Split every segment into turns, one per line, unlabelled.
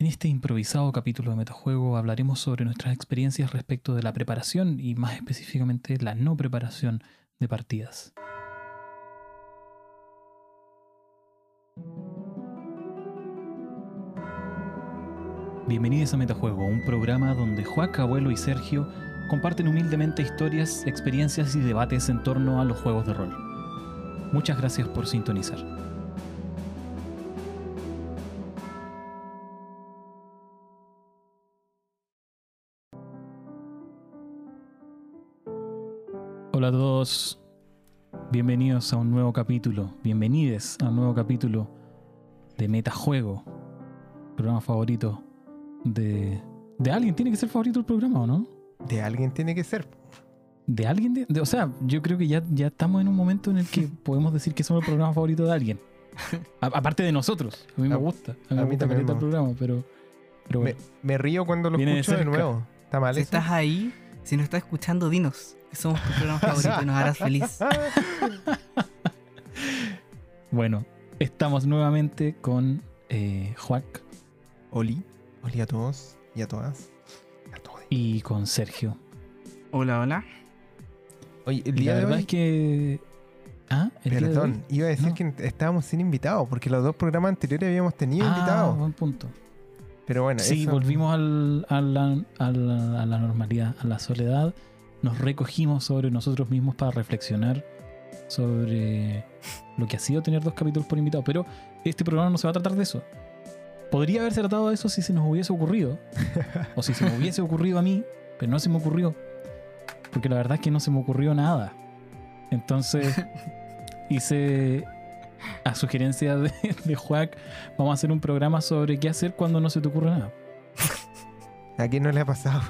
En este improvisado capítulo de Metajuego hablaremos sobre nuestras experiencias respecto de la preparación y más específicamente la no preparación de partidas. Bienvenidos a Metajuego, un programa donde Juac, Abuelo y Sergio comparten humildemente historias, experiencias y debates en torno a los juegos de rol. Muchas gracias por sintonizar. Hola a todos, bienvenidos a un nuevo capítulo, bienvenides a un nuevo capítulo de Metajuego, programa favorito de, de alguien. Tiene que ser favorito el programa, ¿o no?
De alguien tiene que ser.
De alguien, de, de- o sea, yo creo que ya, ya estamos en un momento en el que podemos decir que somos el programa favorito de alguien. A- aparte de nosotros, a mí me gusta, a mí
a
me gusta el programa, pero, pero
Me,
bueno.
me río cuando lo
Viene de
escucho de,
cerca.
nuevo. ¿Está mal
Si
eso?
estás ahí, si nos estás escuchando, dinos que somos tu programa favorito y nos harás feliz.
Bueno, estamos nuevamente con eh, Juac
Oli. Oli a todos y a todas. A todos.
y con Sergio.
Hola, hola.
Oye, el
La
día de
verdad
hoy...
es que... Ah, el día de
Perdón,
hoy?
iba a decir
No.
que estábamos sin invitados, porque los dos programas anteriores habíamos tenido
Ah,
invitados.
buen punto.
Pero bueno,
Sí,
eso-
volvimos al- a, la, a la- a la normalidad, a la soledad. Nos recogimos sobre nosotros mismos para reflexionar sobre lo que ha sido tener dos capítulos por invitado. Pero este programa no se va a tratar de eso. Podría haberse tratado de eso si se nos hubiese ocurrido. o si se me hubiese ocurrido a mí, pero no se me ocurrió. Porque la verdad es que no se me ocurrió nada. Entonces hice, a sugerencia de, de Juac, vamos a hacer un programa sobre qué hacer cuando no se te ocurre nada.
¿A quién no le ha pasado?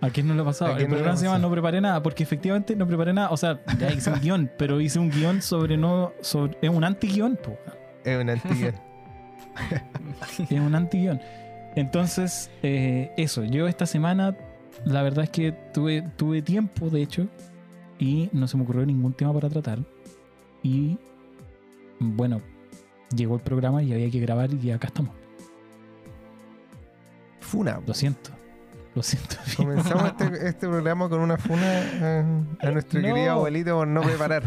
¿A quién no le ha pasado?
¿A
El programa se llama? No preparé nada, porque efectivamente no preparé nada. O sea, ya hice un guion, pero hice un guion sobre no. Sobre, es un anti-guión.
Es un antigua.
Es un anti-guión. Entonces, eh, eso. Yo esta semana, la verdad es que tuve, tuve tiempo, de hecho, y no se me ocurrió ningún tema para tratar. Y bueno, llegó el programa y había que grabar y acá estamos.
Funa.
Lo siento. Lo siento.
Comenzamos este, este programa con una funa a nuestro
No.
querido abuelito por no preparar.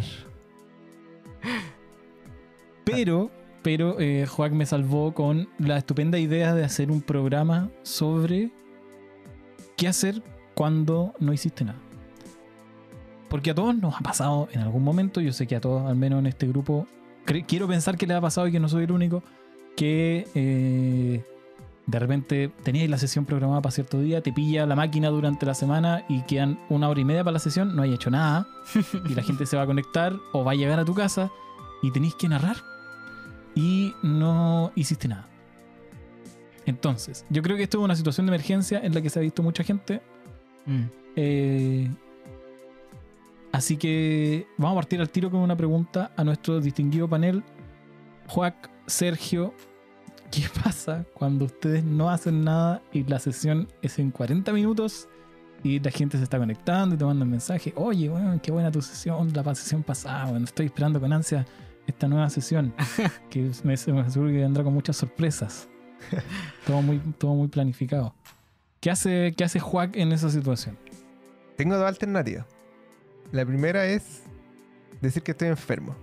Pero, pero eh, Joac me salvó con la estupenda idea de hacer un programa sobre qué hacer cuando no hiciste nada. Porque a todos nos ha pasado en algún momento, yo sé que a todos, al menos en este grupo, quiero pensar que le ha pasado y que no soy el único, que eh, de repente tenías la sesión programada para cierto día, te pilla la máquina durante la semana y quedan una hora y media para la sesión, no hay hecho nada, y la gente se va a conectar o va a llegar a tu casa y tenéis que narrar y no hiciste nada. Entonces, yo creo que esto es una situación de emergencia en la que se ha visto mucha gente.
Mm.
eh, así que vamos a partir al tiro con una pregunta a nuestro distinguido panel. Juac, Sergio, ¿qué pasa cuando ustedes no hacen nada y la sesión es en 40 minutos y la gente se está conectando y te mandan mensajes? Oye, weón, qué buena tu sesión, la sesión pasada, weón, estoy esperando con ansia esta nueva sesión que me, me aseguro que vendrá con muchas sorpresas. todo, muy, todo muy planificado. ¿Qué hace, ¿Qué hace Juac en esa situación?
Tengo dos alternativas. La primera es decir que estoy enfermo.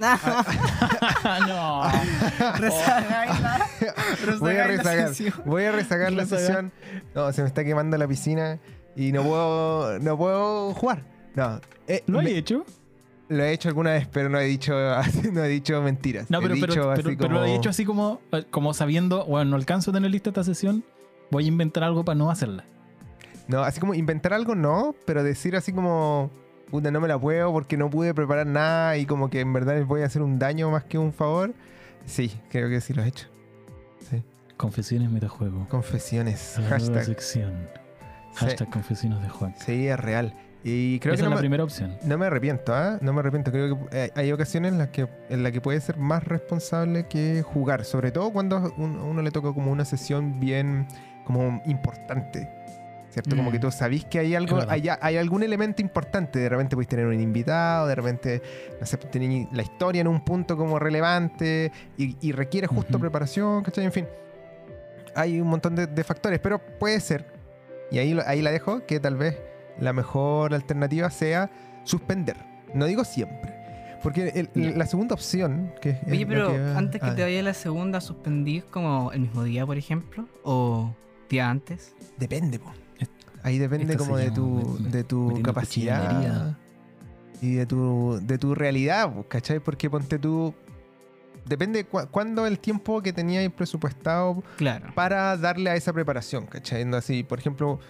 no.
Rezagarla.
Voy a
Rezagar la
rezagar.
sesión.
Voy a rezagar la sesión. No, se me está quemando la piscina y no puedo, no puedo jugar. No, eh,
¿Lo
me-
he hecho?
lo he hecho alguna vez, pero no he dicho, no he dicho mentiras.
No, pero,
he
pero,
dicho
pero,
así
pero lo he hecho así como, eh, como sabiendo, bueno, no alcanzo a tener lista esta sesión, voy a inventar algo para no hacerla.
No, así como inventar algo no, pero decir así como, puta, no me la puedo porque no pude preparar nada y como que en verdad les voy a hacer un daño más que un favor. Sí, creo que sí lo he hecho.
Confesiones metajuego.
Confesiones.
La
Hashtag.
sección.
Sí,
Hashtag confesiones de Juan.
sí, es real. Y creo
Esa
que
es la
me,
primera opción.
no me arrepiento, ¿ah? No me arrepiento. Creo que eh, hay ocasiones en las que en las que puede ser más responsable que jugar. Sobre todo cuando un- a uno le toca como una sesión bien como importante. ¿Cierto? Como
Mm.
que tú sabís que hay algo, hay, hay algún elemento importante. De repente puedes tener un invitado, de repente, no sé, tener la historia en un punto como relevante y, y requiere justo
Ujú.
preparación, ¿cachai? En fin. hay un montón de, de factores, pero puede ser, y ahí, ahí la dejo, que tal vez la mejor alternativa sea suspender. No digo siempre. Porque el-
Ya.
la segunda opción, que
Oye, pero
que-
antes que
ah,
te vaya la segunda, ¿suspendís como el mismo día, por ejemplo? ¿O antes?
Depende, po. Ahí depende
Esto
como de tu, de tu capacidad y de tu, de tu realidad, po, ¿cachai? Porque ponte tú. Depende cu cuándo el tiempo que teníais presupuestado
Claro.
para darle a esa preparación, ¿cachai? Así, por ejemplo,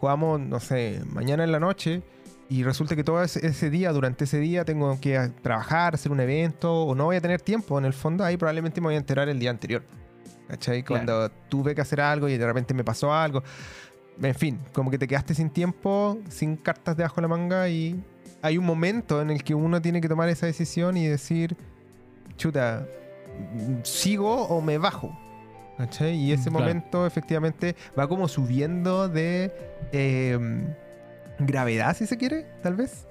jugamos, no sé, mañana en la noche y resulta que todo ese, día, durante ese día, tengo que trabajar, hacer un evento o no voy a tener tiempo. En el fondo, ahí probablemente me voy a enterar el día anterior, ¿cachai?
Claro.
Cuando tuve que hacer algo y de repente me pasó algo. En fin, como que te quedaste sin tiempo, sin cartas debajo de la manga y hay un momento en el que uno tiene que tomar esa decisión y decir, chuta, ¿sigo o me bajo? ¿Cachai? Y ese
Mm, claro.
momento efectivamente va como subiendo de eh, gravedad, si se quiere, tal vez.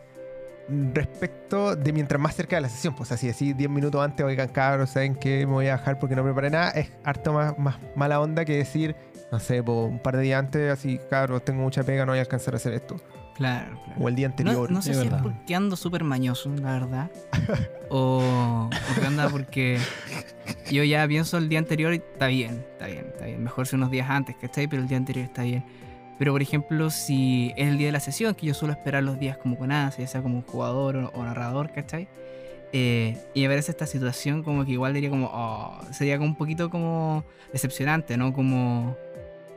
Respecto de mientras más cerca de la sesión, pues así, así 10 minutos antes, oigan cabros, saben que me voy a bajar porque no preparé nada, es harto más, más mala onda que decir, no sé, po, un par de días antes, así, cabros, tengo mucha pega, no voy a alcanzar a hacer esto.
Claro, claro.
O el día
No,
anterior.
no sé
Es
si
verdad.
es porque ando súper mañoso, la verdad. o, o qué onda porque yo ya pienso el día anterior y está bien, está bien, está bien. Mejor si unos días antes, ¿cachai? Pero el día anterior está bien. Pero por ejemplo, si es el día de la sesión, que yo suelo esperar los días como con ansia, ya sea como jugador o, o narrador, ¿cachai? Eh, y a ver esta situación como que igual diría como, oh, sería como un poquito como decepcionante, ¿no? Como,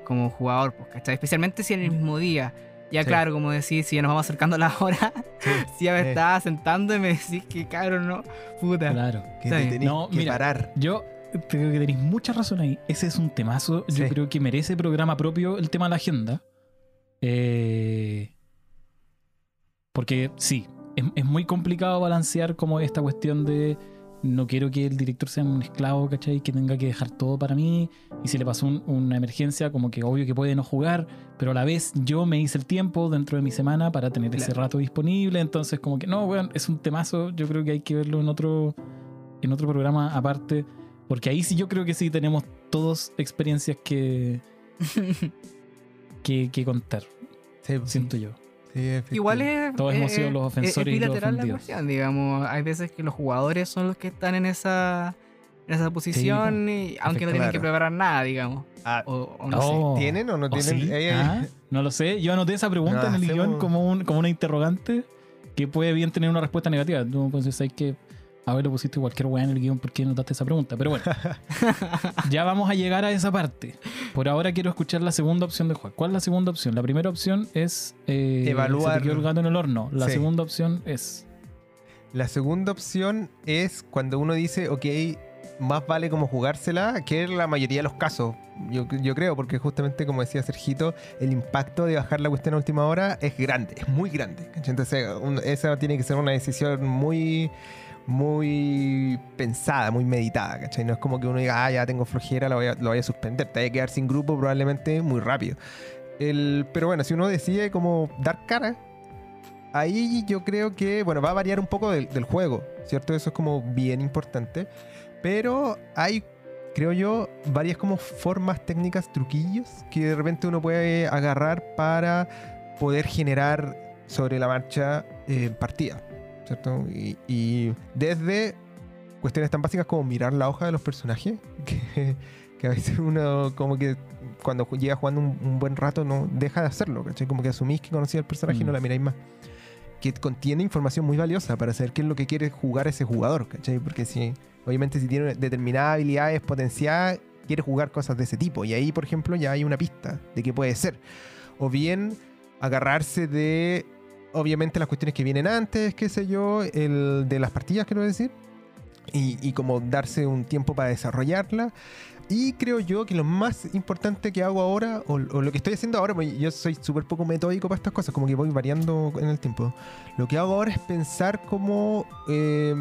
como jugador, pues, ¿cachai? Especialmente si en el mismo día. Ya
Sí.
claro, como decís, si ya nos vamos acercando a la hora, si ya me
Sí.
estaba sentando y me decís que cabrón, no, puta.
Claro.
que te tenés
No,
que
mira.
parar.
Yo creo que tenéis mucha razón ahí. Ese es un temazo. Yo creo que merece programa propio el tema de la agenda. Eh, porque sí, es, es muy complicado balancear como esta cuestión de no quiero que el director sea un esclavo, ¿cachai? Que tenga que dejar todo para mí. Y si le pasó un- una emergencia, como que obvio que puede no jugar, pero a la vez yo me hice el tiempo dentro de mi semana para tener ese rato disponible. Entonces, como que no, weón, es un temazo. Yo creo que hay que verlo en otro, en otro programa aparte. Porque ahí sí yo creo que sí tenemos todos experiencias que, que, que contar,
Sí, sí,
siento yo.
sí,
Igual es.
Todos hemos
eh,
sido los
es-
ofensores y
es
los
bilateral la
ofendidos.
cuestión, digamos. Hay veces que los jugadores son los que están en esa, en esa posición, y- aunque no tienen que preparar nada, digamos.
Ah,
O, o no
Oh.
¿Tienen o no
¿O
tienen?
Ah, No lo sé. Yo anoté esa pregunta
No,
en el
hacemos-
guion como, un, como una interrogante que puede bien tener una respuesta negativa. Tú pues hay que haberle pusiste cualquier weá en el guion porque notaste esa pregunta. Pero bueno, ya vamos a llegar a esa parte. Por ahora quiero escuchar la segunda opción de Juan. ¿Cuál es la segunda opción? La primera opción es eh,
Evaluar-
se te quedó el gato en el horno. La
Sí.
segunda opción es
La segunda opción es cuando uno dice, ok, más vale como jugársela, que la mayoría de los casos. Yo, yo creo, porque justamente como decía Sergito, el impacto de bajar la cuestión a última hora es grande, es muy grande. Entonces, un- esa tiene que ser una decisión muy muy pensada, muy meditada, ¿cachai? No es como que uno diga, ah, ya tengo flojera, lo voy a, lo voy a suspender. Te voy a quedar sin grupo probablemente muy rápido. El, pero bueno, si uno decide como dar cara, ahí yo creo que, bueno, va a variar un poco del, juego, ¿cierto? Eso es como bien importante. Pero hay, creo yo, varias como formas técnicas, truquillos, que de repente uno puede agarrar para poder generar sobre la marcha eh, partida, ¿cierto? Y, y desde cuestiones tan básicas como mirar la hoja de los personajes, que, que a veces uno como que cuando llega jugando un, un buen rato no deja de hacerlo, ¿cachai? Como que asumís que conocía el personaje y no
Mm.
la miráis más. Que contiene información muy valiosa para saber qué es lo que quiere jugar ese jugador, ¿cachai? Porque si, obviamente si tiene determinadas habilidades potenciadas, quiere jugar cosas de ese tipo. Y ahí, por ejemplo, ya hay una pista de qué puede ser. O bien agarrarse de, obviamente, las cuestiones que vienen antes, qué sé yo, el de las partidas, quiero decir. Y, como darse un tiempo para desarrollarla. Y creo yo que lo más importante que hago ahora, o, lo que estoy haciendo ahora, porque yo soy súper poco metódico para estas cosas, como que voy variando en el tiempo. Lo que hago ahora es pensar como eh,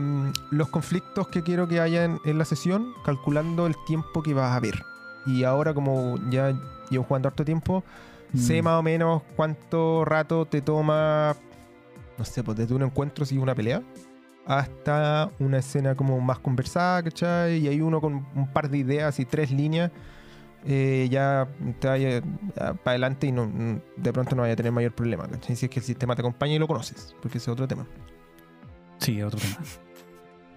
los conflictos que quiero que haya en, en la sesión, calculando el tiempo que vas a ver. Y ahora como ya llevo jugando harto tiempo, sé
Mm.
más o menos cuánto rato te toma, no sé, pues desde un encuentro y una pelea hasta una escena como más conversada, ¿cachai? Y hay uno con un par de ideas y tres líneas eh, ya te vaya para adelante y no, no- de pronto no vaya a tener mayor problema. ¿cachai? Si es que el sistema te acompaña y lo conoces, porque ese es otro tema.
Sí, otro tema.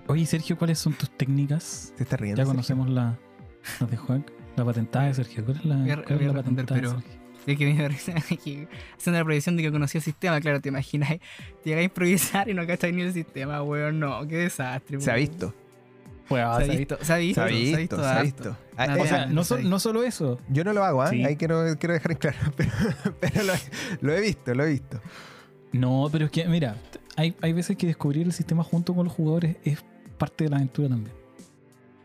Oye, Sergio, ¿cuáles son tus técnicas?
Se está riendo.
Ya
Sergio.
conocemos la, las de Juan. La patentada de Sergio. ¿Cuál es la,
Voy a-
cuál
voy
es la patentada de Sergio?
Es que me risa que haciendo la predicción de que conocía el sistema, claro, te imaginas, llegas a improvisar y no cachai ni el sistema, weón, no, qué desastre.
Se ha
weón.
visto.
Bueno,
Se ha
se ha
visto, se ha visto,
Se ha visto, se ha
harto.
visto. Ah, o
sea, no,
se
so-
ha visto.
no solo eso.
yo no lo hago, ¿ah?
Sí.
ahí quiero, quiero dejar en claro, pero, pero lo, lo he visto, lo he visto.
No, pero es que, mira, hay, hay veces que descubrir el sistema junto con los jugadores es parte de la aventura también.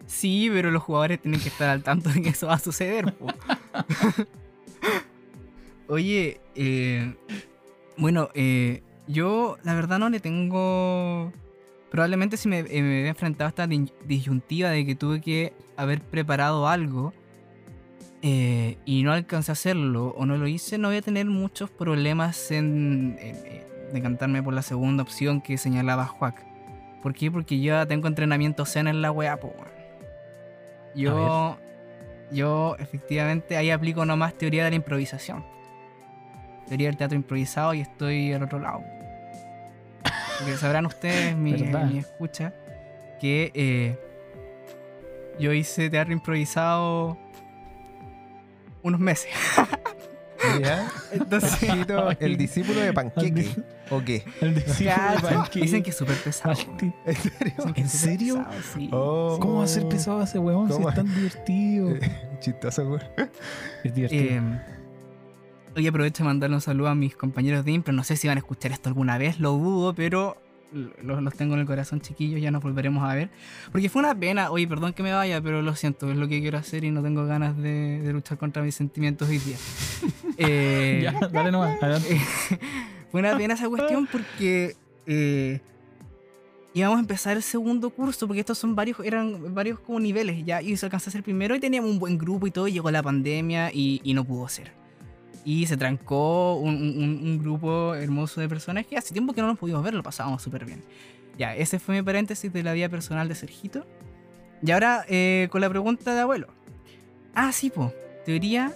Sí, pero los jugadores tienen que estar al tanto de que eso va a suceder. Oye, eh, bueno, eh, yo la verdad no le tengo... Probablemente si me, eh, me había enfrentado a esta disyuntiva de que tuve que haber preparado algo eh, y no alcancé a hacerlo o no lo hice, no voy a tener muchos problemas en, en decantarme por la segunda opción que señalaba Juac. ¿Por qué? Porque yo tengo entrenamiento zen en la weá, po. Yo, yo efectivamente ahí aplico nomás teoría de la improvisación. Teoría del teatro improvisado y estoy al otro lado. Porque sabrán ustedes, mi, escucha, que eh, yo hice teatro improvisado unos meses.
¿Ya?
Entonces,
el discípulo de Panqueque. ¿O qué?
El discípulo
claro,
de Panqui-
dicen que es súper pesado.
¿En serio?
¿En serio?
pesado, sí.
Oh.
¿Cómo va a ser pesado ese huevón si es tan divertido?
Chistoso, güey.
Es divertido.
Eh, hoy aprovecho de mandarle un saludo a mis compañeros de Impro. No sé si van a escuchar esto alguna vez, lo dudo, pero los, los tengo en el corazón, chiquillos. Ya nos volveremos a ver. Porque fue una pena. Oye, perdón que me vaya, pero lo siento, es lo que quiero hacer y no tengo ganas de, de luchar contra mis sentimientos hoy día. Eh,
ya, dale nomás. adelante.
fue una pena esa cuestión porque eh, íbamos a empezar el segundo curso, porque estos son varios, eran varios como niveles, ya, y se alcanzó a hacer primero y teníamos un buen grupo y todo, y llegó la pandemia y, y no pudo ser. Y se trancó un, un- un grupo hermoso de personas que hace tiempo que no nos pudimos ver, lo pasábamos súper bien. Ya, ese fue mi paréntesis de la vida personal de Sergito. Y ahora eh, con la pregunta de abuelo. Ah, sí, po. Teoría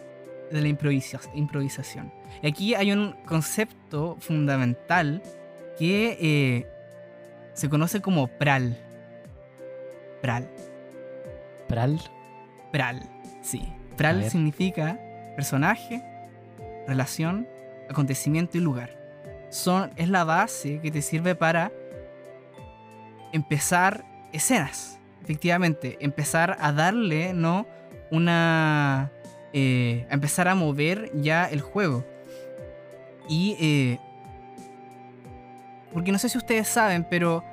de la improvisa- improvisación. Y aquí hay un concepto fundamental que eh, se conoce como PRAL. PRAL.
Pral.
PRAL, sí. PRAL significa personaje, relación, acontecimiento y lugar. Son, es la base que te sirve para empezar escenas. Efectivamente, empezar a darle, ¿no? Una... eh, a empezar a mover ya el juego. Y... eh, porque no sé si ustedes saben, pero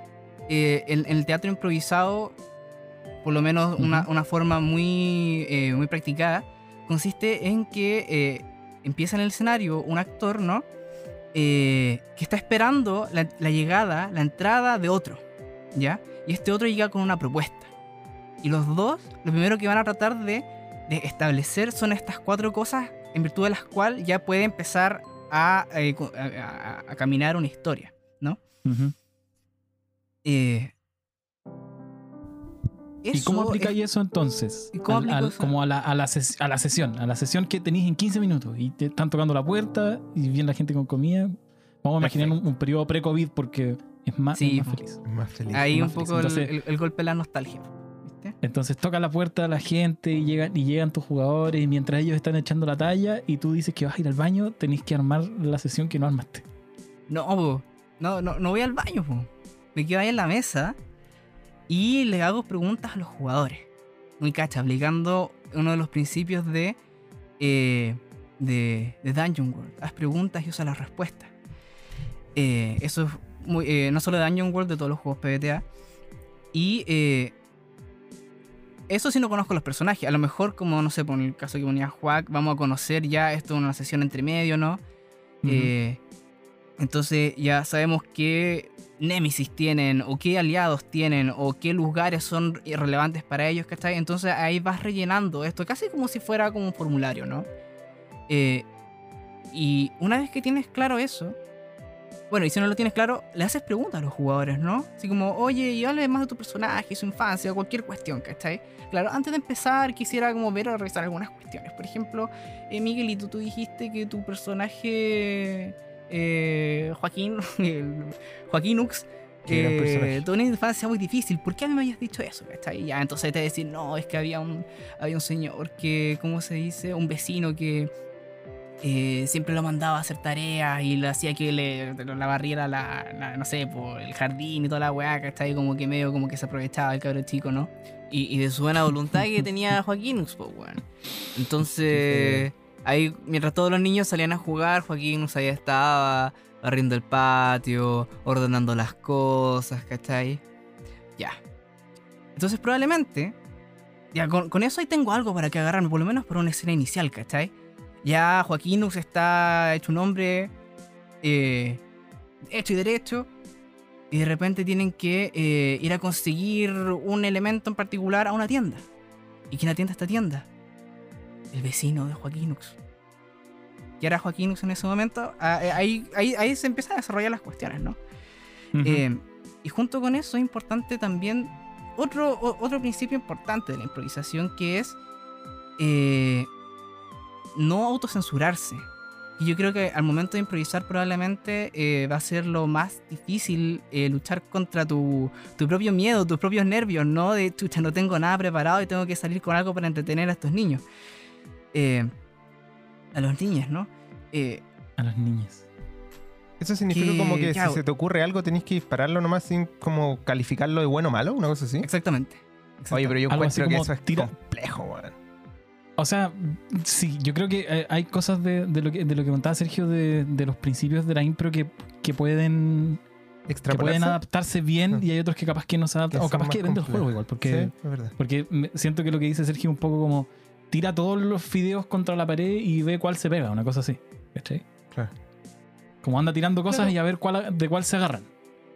eh, en, en el teatro improvisado, por lo menos una, una forma muy, muy practicada, consiste en que empieza en el escenario un actor, ¿no? Eh, que está esperando la, la llegada, la entrada de otro, ¿ya? Y este otro llega con una propuesta. Y los dos, lo primero que van a tratar de, de establecer son estas cuatro cosas en virtud de las cuales ya puede empezar a, eh, co- a- a- a caminar una historia, ¿no? Eh,
¿Y cómo aplicáis
es-
eso entonces?
¿Y cómo
Al-
aplico
al-
eso?
como a la, a, la ses- a la sesión, a la sesión que tenéis en 15 minutos y te están tocando la puerta y viene la gente con comida. Vamos a imaginar un, un periodo pre-COVID porque es más,
Sí,
es más
po.
feliz.
Más feliz.
Ahí
más
un poco
feliz.
el,
Entonces-
el- el golpe de la nostalgia. ¿Viste?
Entonces toca la puerta a la gente y llegan, y llegan tus jugadores y mientras ellos están echando la talla y tú dices que vas a ir al baño, tenéis que armar la sesión que no armaste.
No, no, no, no voy al baño, po. me quedo ahí en la mesa y le hago preguntas a los jugadores. Muy cacha, aplicando uno de los principios de, eh, de, de Dungeon World. Haz preguntas y usa las respuestas. Eh, eso es muy, eh, no solo de Dungeon World, de todos los juegos PBTA. Y eso sí no conozco los personajes. A lo mejor, como no sé, por el caso que ponía Juac, vamos a conocer ya esto en una sesión entre medio, ¿no? Eh, entonces ya sabemos qué némesis tienen, o qué aliados tienen, o qué lugares son relevantes para ellos, ¿cachai? Entonces ahí vas rellenando esto, casi como si fuera como un formulario, ¿no? Eh, y una vez que tienes claro eso, Bueno, y si no lo tienes claro, le haces preguntas a los jugadores, ¿no? Así como, oye, y hable más de tu personaje, su infancia, o cualquier cuestión, ¿cachai? Claro, antes de empezar, quisiera como ver o revisar algunas cuestiones. Por ejemplo, eh, Miguelito, tú dijiste que tu personaje, eh, Joaquín,
Qué gran
eh, tuvo una infancia muy difícil. ¿Por qué a mí me habías dicho eso? ¿cachai? Ya, entonces te decir, no, es que había un, había un señor que, ¿cómo se dice? Un vecino que eh, siempre lo mandaba a hacer tareas y le hacía que le, la barriera, la, la- no sé, por el jardín y toda la weá, ¿cachai? Como que medio como que se aprovechaba el cabro chico, ¿no? Y, y de su buena voluntad que tenía Joaquín, pues, weón. Entonces, ahí, mientras todos los niños salían a jugar, Joaquín ahí estaba barriendo el patio, ordenando las cosas, ¿cachai? Ya. Entonces, probablemente, ya con, con eso ahí tengo algo para que agarrarme, por lo menos por una escena inicial, ¿cachai? Ya Joaquínux está hecho un hombre eh, hecho y derecho. Y de repente tienen que eh, ir a conseguir un elemento en particular a una tienda. ¿Y quién atiende esta tienda? El vecino de Joaquínux. ¿Qué era Joaquínux en ese momento? Ah, eh, ahí, ahí, ahí se empiezan a desarrollar las cuestiones, ¿no?
Ujú.
Eh, y junto con eso es importante también otro, otro principio importante de la improvisación que es eh, no autocensurarse. Y yo creo que al momento de improvisar probablemente eh, va a ser lo más difícil eh, luchar contra tu, tu propio miedo, tus propios nervios, ¿no? De, chucha, no tengo nada preparado y tengo que salir con algo para entretener a estos niños. Eh, a los niños, ¿no? Eh,
A los niños.
Eso significa
que-
como que
claro.
si se te ocurre algo tenés que dispararlo nomás sin como calificarlo de bueno o malo, una cosa así.
exactamente.
Oye, pero yo
Algo
encuentro que eso es
tira-
complejo, weón.
O sea, sí, yo creo que eh, hay cosas de, de lo, que, de lo que contaba Sergio de, de los principios de la impro que, que pueden que pueden adaptarse bien
Ah.
y hay otros que capaz que no se adaptan.
Que
O capaz que depende del juego igual. Porque,
Sí, es verdad.
porque siento que lo que dice Sergio es un poco como tira todos los fideos contra la pared y ve cuál se pega, una cosa así. ¿Cachai?
Claro.
Como anda tirando cosas
Claro.
y a ver cuál, de cuál se agarran.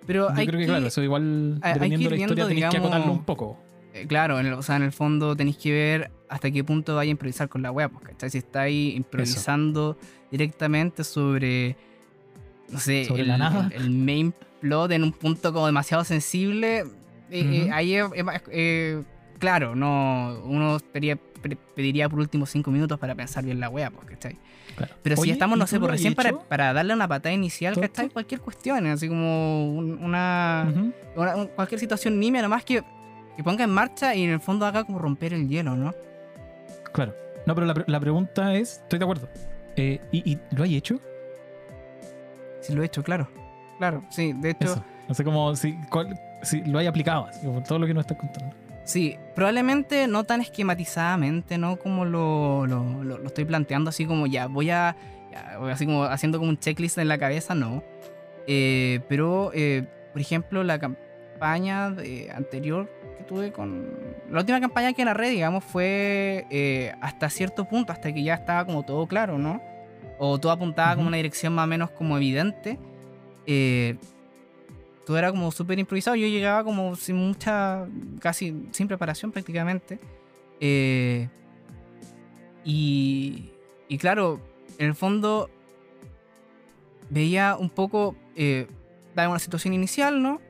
Pero
Yo
hay
creo que,
que-
claro, eso igual,
hay-
dependiendo de la historia, tenéis que acotarlo un poco.
Eh, claro, en el, o sea, en el fondo tenéis que ver hasta qué punto vaya a improvisar con la web, pues, ¿cachai? Si estáis improvisando directamente sobre, no sé,
Sobre
el,
la nada.
el- main plot en un punto como demasiado sensible, eh, eh, ahí es, eh, claro, no, uno pediría, por últimos cinco minutos para pensar bien la wea, pues, ¿cachai?
Claro.
Pero si estamos,
¿y
no sé, por recién para, darle una patada inicial,
¿Toto?
¿cachai? Cualquier cuestión, así como un- una cualquier situación nimia, nomás que, que ponga en marcha y en el fondo haga como romper el hielo, ¿no?
Claro. No, pero la, pre- la pregunta es, estoy de acuerdo. Eh, ¿y, y lo hay hecho?
Si lo he hecho, claro. Claro, sí, de hecho,
Eso. No sé cómo, si, cuál- si lo hay aplicado, así, como todo lo que nos estás contando.
Sí, probablemente no tan esquematizadamente, ¿no? Como lo, lo, lo- lo estoy planteando, así como ya, voy a, ya, voy así como haciendo como un checklist en la cabeza, no. Eh, pero, eh, por ejemplo, la campaña de- anterior que tuve con... La última campaña que narré, digamos, fue eh, hasta cierto punto, hasta que ya estaba como todo claro, ¿no? O todo apuntaba como
Ujú.
una dirección más o menos como evidente. Todo era como súper improvisado. Yo llegaba como sin mucha, casi sin preparación prácticamente. Eh, y, y claro, en el fondo veía un poco, eh, daba una situación inicial, ¿no?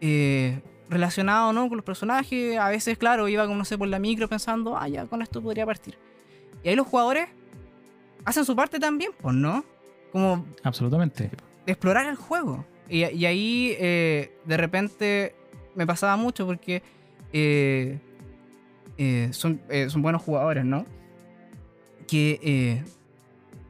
Eh, relacionado, ¿no? Con los personajes. A veces, claro, iba como, no sé, por la micro pensando, ah, ya, con esto podría partir. Y ahí los jugadores hacen su parte también, pues, ¿no? Como
Absolutamente.
de explorar el juego. Y, ahí eh, de repente me pasaba mucho porque eh, eh, son, eh, son buenos jugadores, ¿no? Que eh,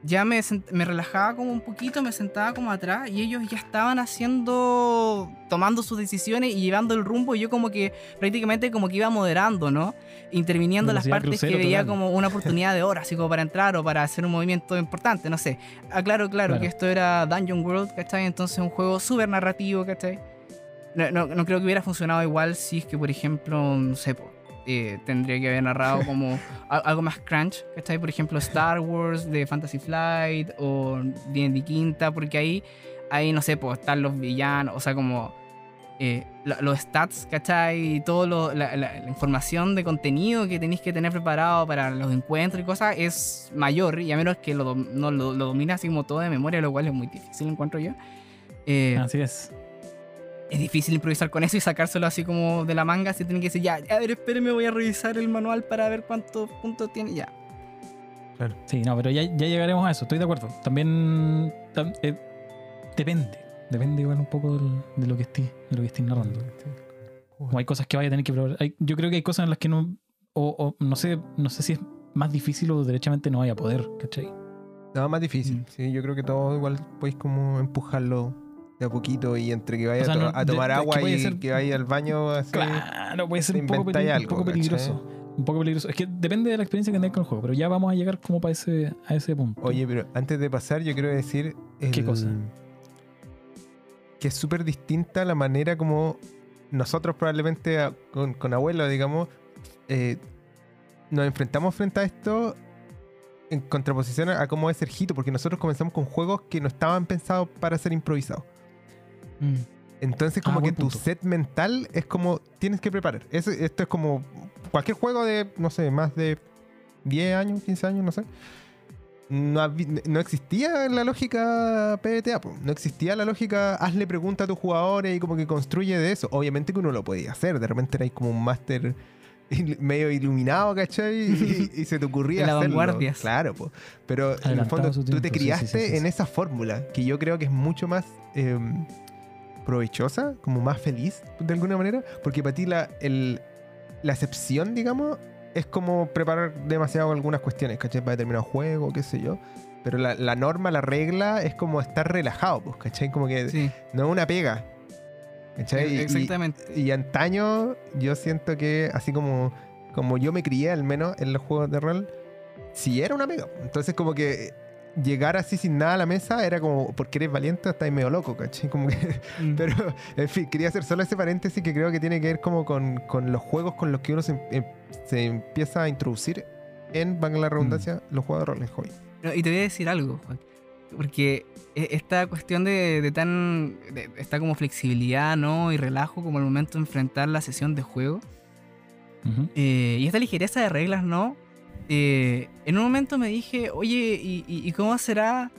ya me, me relajaba como un poquito, me sentaba como atrás y ellos ya estaban haciendo, tomando sus decisiones y llevando el rumbo y yo como que prácticamente como que iba moderando, ¿no? Interviniendo las partes que veía como una oportunidad de hora, así como para entrar o para hacer un movimiento importante, no sé. Aclaro, claro,
Claro.
que esto era Dungeon World, ¿cachai? Entonces un juego súper narrativo, ¿cachai? No, no- no creo que hubiera funcionado igual si es que, por ejemplo, no sé, eh, tendría que haber narrado como algo más crunch, ¿cachai? Por ejemplo, Star Wars de Fantasy Flight o D&D Quinta, porque ahí, ahí no sé, pues están los villanos, o sea, como eh, lo- los stats, ¿cachai? Y toda la, la- la información de contenido que tenéis que tener preparado para los encuentros y cosas es mayor, y a menos que lo, no lo, lo domine así como todo de memoria, lo cual es muy difícil, encuentro yo. Eh,
Así es.
es difícil improvisar con eso y sacárselo así como de la manga. Si tienen que decir, ya, a ver, espérenme, voy a revisar el manual para ver cuántos puntos tiene. Ya.
Sí, no, pero ya, ya llegaremos a eso, estoy de acuerdo. También tam- eh, depende. Depende igual un poco de lo que estés, de lo que estés narrando. O hay cosas que vaya a tener que probar. Hay- yo creo que hay cosas en las que no. O, o no sé, no sé si es más difícil o derechamente no vaya a poder, ¿cachai?
No, más difícil.
Mm.
Sí, yo creo que todo igual podéis como empujarlo de a poquito y entre que vaya
O sea,
a, to-
no,
a
de-
tomar
de-
agua y
ser-
que vaya al baño así.
Claro, puede ser un poco, peli- un
algo,
poco
¿cachai?
peligroso. Un poco peligroso. Es que depende de la experiencia que tengas con el juego, pero ya vamos a llegar como para ese, a ese punto.
Oye, pero antes de pasar, yo quiero decir. el-
¿Qué cosa?
Que es súper distinta la manera como nosotros, probablemente a- con, con abuelo, digamos, eh, nos enfrentamos frente a esto en contraposición a, a cómo es Sergito, porque nosotros comenzamos con juegos que no estaban pensados para ser improvisados. Entonces, como
Ah,
que tu
punto.
set mental es como tienes que preparar. Eso- esto es como cualquier juego de, no sé, más de 10 años, 15 años, no sé. No, no existía la lógica PBTA, po. no existía la lógica hazle pregunta a tus jugadores y como que construye de eso. Obviamente que uno lo podía hacer, de repente erais como un máster medio iluminado, ¿cachai? Y, y se te ocurría
En la
hacerlo.
vanguardias.
Claro, po. pero en el fondo tú te
tiempo, sí, sí,
criaste
sí,
en esa fórmula que yo creo que es mucho más em, provechosa, como más feliz de alguna manera, porque para ti la, el- la excepción, digamos, es como preparar demasiado algunas cuestiones, ¿cachai? Para determinado juego, qué sé yo. Pero la, la norma, la regla es como estar relajado, pues, ¿cachai? Como que
Sí,
no es una pega. ¿Cachai? Y-
exactamente.
Y, y antaño yo siento que así como, como yo me crié al menos en los juegos de rol, sí era una pega. Entonces como que llegar así sin nada a la mesa era como, porque eres valiente, estás medio loco, ¿cachai? Como que
Mm.
pero, en fin, quería hacer solo ese paréntesis que creo que tiene que ver como con, con los juegos con los que uno se, em- se empieza a introducir en, valga la redundancia, los juegos de rol en hobby.
No, y te voy a decir algo, Juan. Porque e- esta cuestión de, de tan. de- esta como flexibilidad, ¿no? Y relajo como el momento de enfrentar la sesión de juego. Eh, y esta ligereza de reglas, ¿no? Eh, en un momento me dije, oye, ¿y, y- cómo será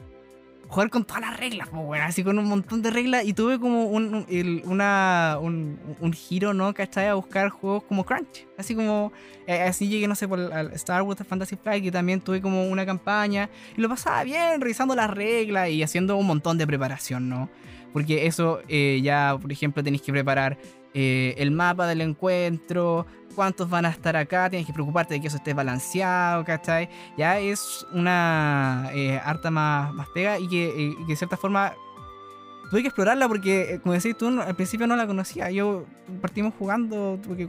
jugar con todas las reglas? Así con un montón de reglas. Y tuve como un, un- el- una, un, un giro, ¿no? ¿Cachai? A buscar juegos como Crunch. Así como, eh, así llegué, no sé, por al Star Wars Fantasy Flight, que también tuve como una campaña. Y lo pasaba bien, revisando las reglas y haciendo un montón de preparación, ¿no? Porque eso eh, ya, por ejemplo, tenéis que preparar el mapa del encuentro, cuántos van a estar acá, tienes que preocuparte de que eso esté balanceado, ¿cachai? Ya es una eh, harta más, más pega y que, eh, y que de cierta forma tuve que explorarla porque, eh, como decís tú, no- al principio no la conocía. Yo partimos jugando, porque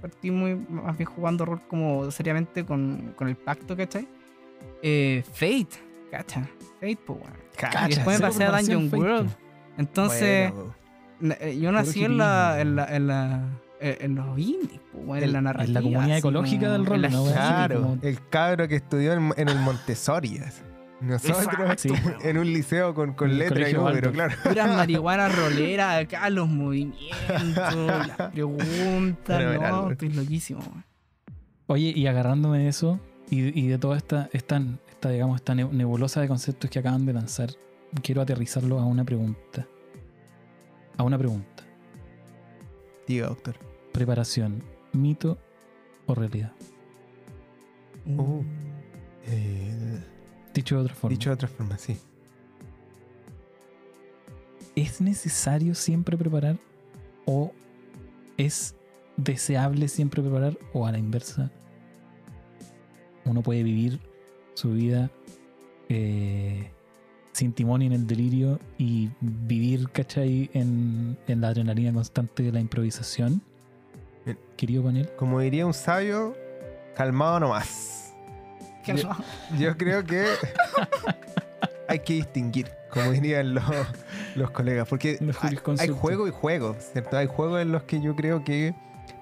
partí muy más bien jugando rol como seriamente con, con el pacto, ¿cachai? Eh, Fate, ¿cachai? Fate, pues bueno.
Cacha,
y después me pasé a
preparación,
Dungeon
Fate,
World. Entonces,
Bueno,
eh, yo nací en, la, en, la, en, la, en los indies, pues, en
El-
la
en la
narrativa.
comunidad
así
ecológica
como
del rol,
Claro,
como-
el cabro que estudió en, en el Montessori. Nosotros
Sí.
en un liceo con, con letra y número, claro.
Puras marihuanas roleras acá, los movimientos, las preguntas, no, estoy loquísimo.
Oye, y agarrándome de eso y, y de toda esta, esta, esta, digamos, esta ne- nebulosa de conceptos que acaban de lanzar, quiero aterrizarlo a una pregunta. A una pregunta.
Diga, doctor.
Preparación, mito o realidad.
Uh, eh,
Dicho de otra forma.
dicho de otra forma, sí.
¿Es necesario siempre preparar o es deseable siempre preparar o a la inversa? Uno puede vivir su vida eh, sin timón y en el delirio y vivir, ¿cachai? En, en la adrenalina constante de la improvisación. Querido panel.
Como diría un sabio, calmado nomás. Yo-. Yo creo que hay que distinguir, como dirían los, los colegas, porque
Los
hay, hay juegos y juegos, ¿cierto? Hay juegos en los que yo creo que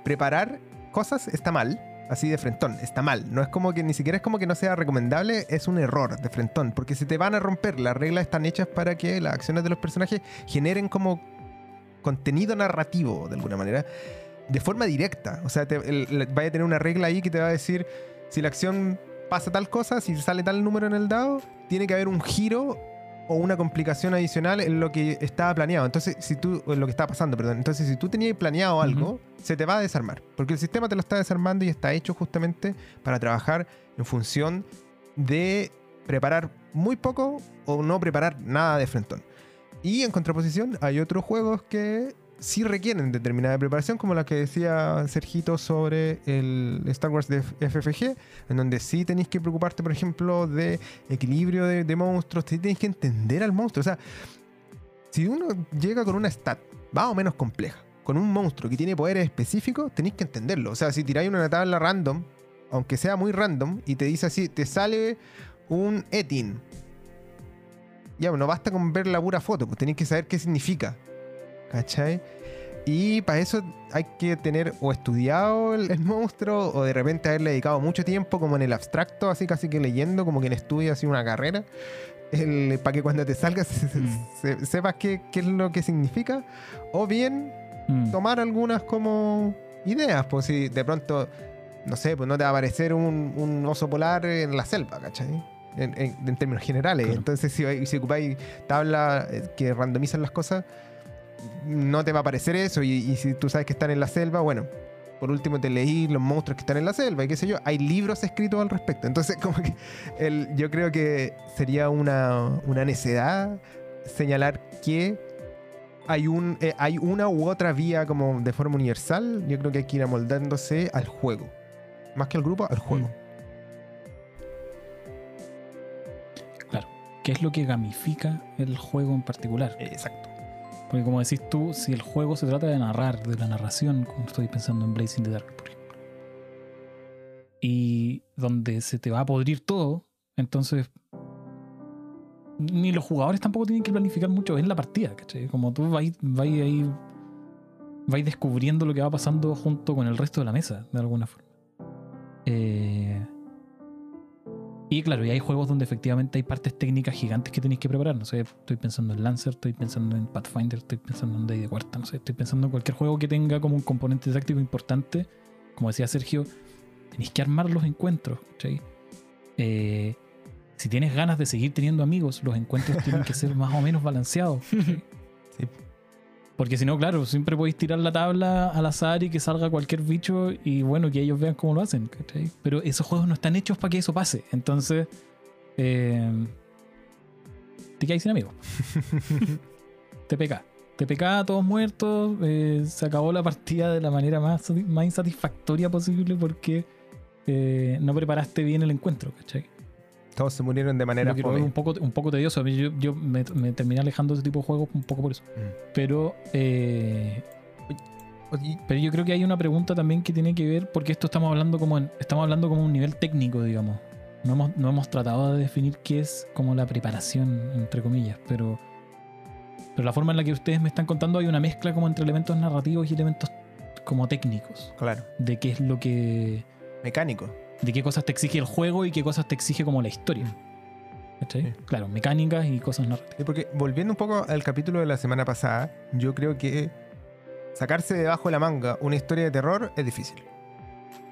preparar cosas está mal, así de frentón, está mal. No es como que ni siquiera es como que no sea recomendable, es un error de frentón, porque se te van a romper. Las reglas están hechas para que las acciones de los personajes generen como contenido narrativo, de alguna manera, de forma directa. O sea, te, el- el- vaya a tener una regla ahí que te va a decir si la acción pasa tal cosa, si sale tal número en el dado, tiene que haber un giro o una complicación adicional en lo que estaba planeado. Entonces, si tú, en lo que estaba pasando, perdón. Entonces, si tú tenías planeado algo, se te va a desarmar. Porque el sistema te lo está desarmando y está hecho justamente para trabajar en función de preparar muy poco o no preparar nada de frentón. Y en contraposición, hay otros juegos que sí requieren determinada preparación, como la que decía Sergito sobre el Star Wars de FFG, en donde sí tenéis que preocuparte, por ejemplo, de equilibrio de, monstruos, sí tenéis que entender al monstruo. O sea, si uno llega con una stat más o menos compleja, con un monstruo que tiene poderes específicos, tenéis que entenderlo. O sea, si tiráis una tabla random, aunque sea muy random, y te dice así, te sale un Etin. Ya, no basta con ver la pura foto, pues tenéis que saber qué significa. ¿Cachai? Y para eso hay que tener o estudiado el, el monstruo o de repente haberle dedicado mucho tiempo como en el abstracto, así casi que leyendo, como quien estudia así una carrera, el- para que cuando te salgas se-
Mm.
se- sepas qué, qué es lo que significa. O bien
Mm.
tomar algunas como ideas, pues si de pronto, no sé, pues no te va a aparecer un, un oso polar en la selva, ¿cachai? En, en- en términos generales.
Claro.
Entonces, si, si ocupáis tablas eh, que randomizan las cosas, no te va a aparecer eso. Y, y si tú sabes que están en la selva, bueno, por último te leí los monstruos que están en la selva y qué sé yo. Hay libros escritos al respecto. Entonces, como que el- yo creo que sería una, una necedad señalar que hay, un, eh, hay una u otra vía como de forma universal. Yo creo que hay que ir amoldándose al juego. Más que al grupo, al juego.
¿Qué es lo que gamifica el juego en particular?
Exacto.
Porque como decís tú, si el juego se trata de narrar, de la narración, como estoy pensando en Blazing the Dark, por ejemplo, y donde se te va a podrir todo, entonces ni los jugadores tampoco tienen que planificar mucho en la partida, ¿cachai? Como tú vais, vais ahí, vais descubriendo lo que va pasando junto con el resto de la mesa, de alguna forma. Eh, y claro, y hay juegos donde efectivamente hay partes técnicas gigantes que tenéis que preparar. No sé, estoy pensando en Lancer, estoy pensando en Pathfinder, estoy pensando en Day de Cuarta, no sé, estoy pensando en cualquier juego que tenga como un componente táctico importante. Como decía Sergio, tenéis que armar los encuentros. Eh, si tienes ganas de seguir teniendo amigos, los encuentros tienen que ser más o menos balanceados.
Sí.
Porque si no, claro, siempre podéis tirar la tabla al azar y que salga cualquier bicho y bueno, que ellos vean cómo lo hacen. ¿cachai? Pero esos juegos no están hechos para que eso pase. Entonces, eh, te quedáis sin amigos. TPK. TPK, todos muertos. eh, se acabó la partida de la manera más, más insatisfactoria posible porque eh, no preparaste bien el encuentro, ¿cachai?
Todos se murieron de manera fome.
un poco, un poco tedioso. A mí Yo, yo me, me terminé alejando de ese tipo de juegos un poco por eso.
Mm.
Pero, eh, pero yo creo que hay una pregunta también que tiene que ver, porque esto estamos hablando como en- estamos hablando como un nivel técnico, digamos. No hemos, no hemos tratado de definir qué es como la preparación, entre comillas, pero, pero la forma en la que ustedes me están contando hay una mezcla como entre elementos narrativos y elementos como técnicos,
Claro.
de qué es lo que,
Mecánico.
De qué cosas te exige el juego y qué cosas te exige como la historia. ¿Cachai?
Sí.
Claro, mecánicas y cosas narrativas.
Sí, porque volviendo un poco al capítulo de la semana pasada, yo creo que sacarse debajo de la manga una historia de terror es difícil.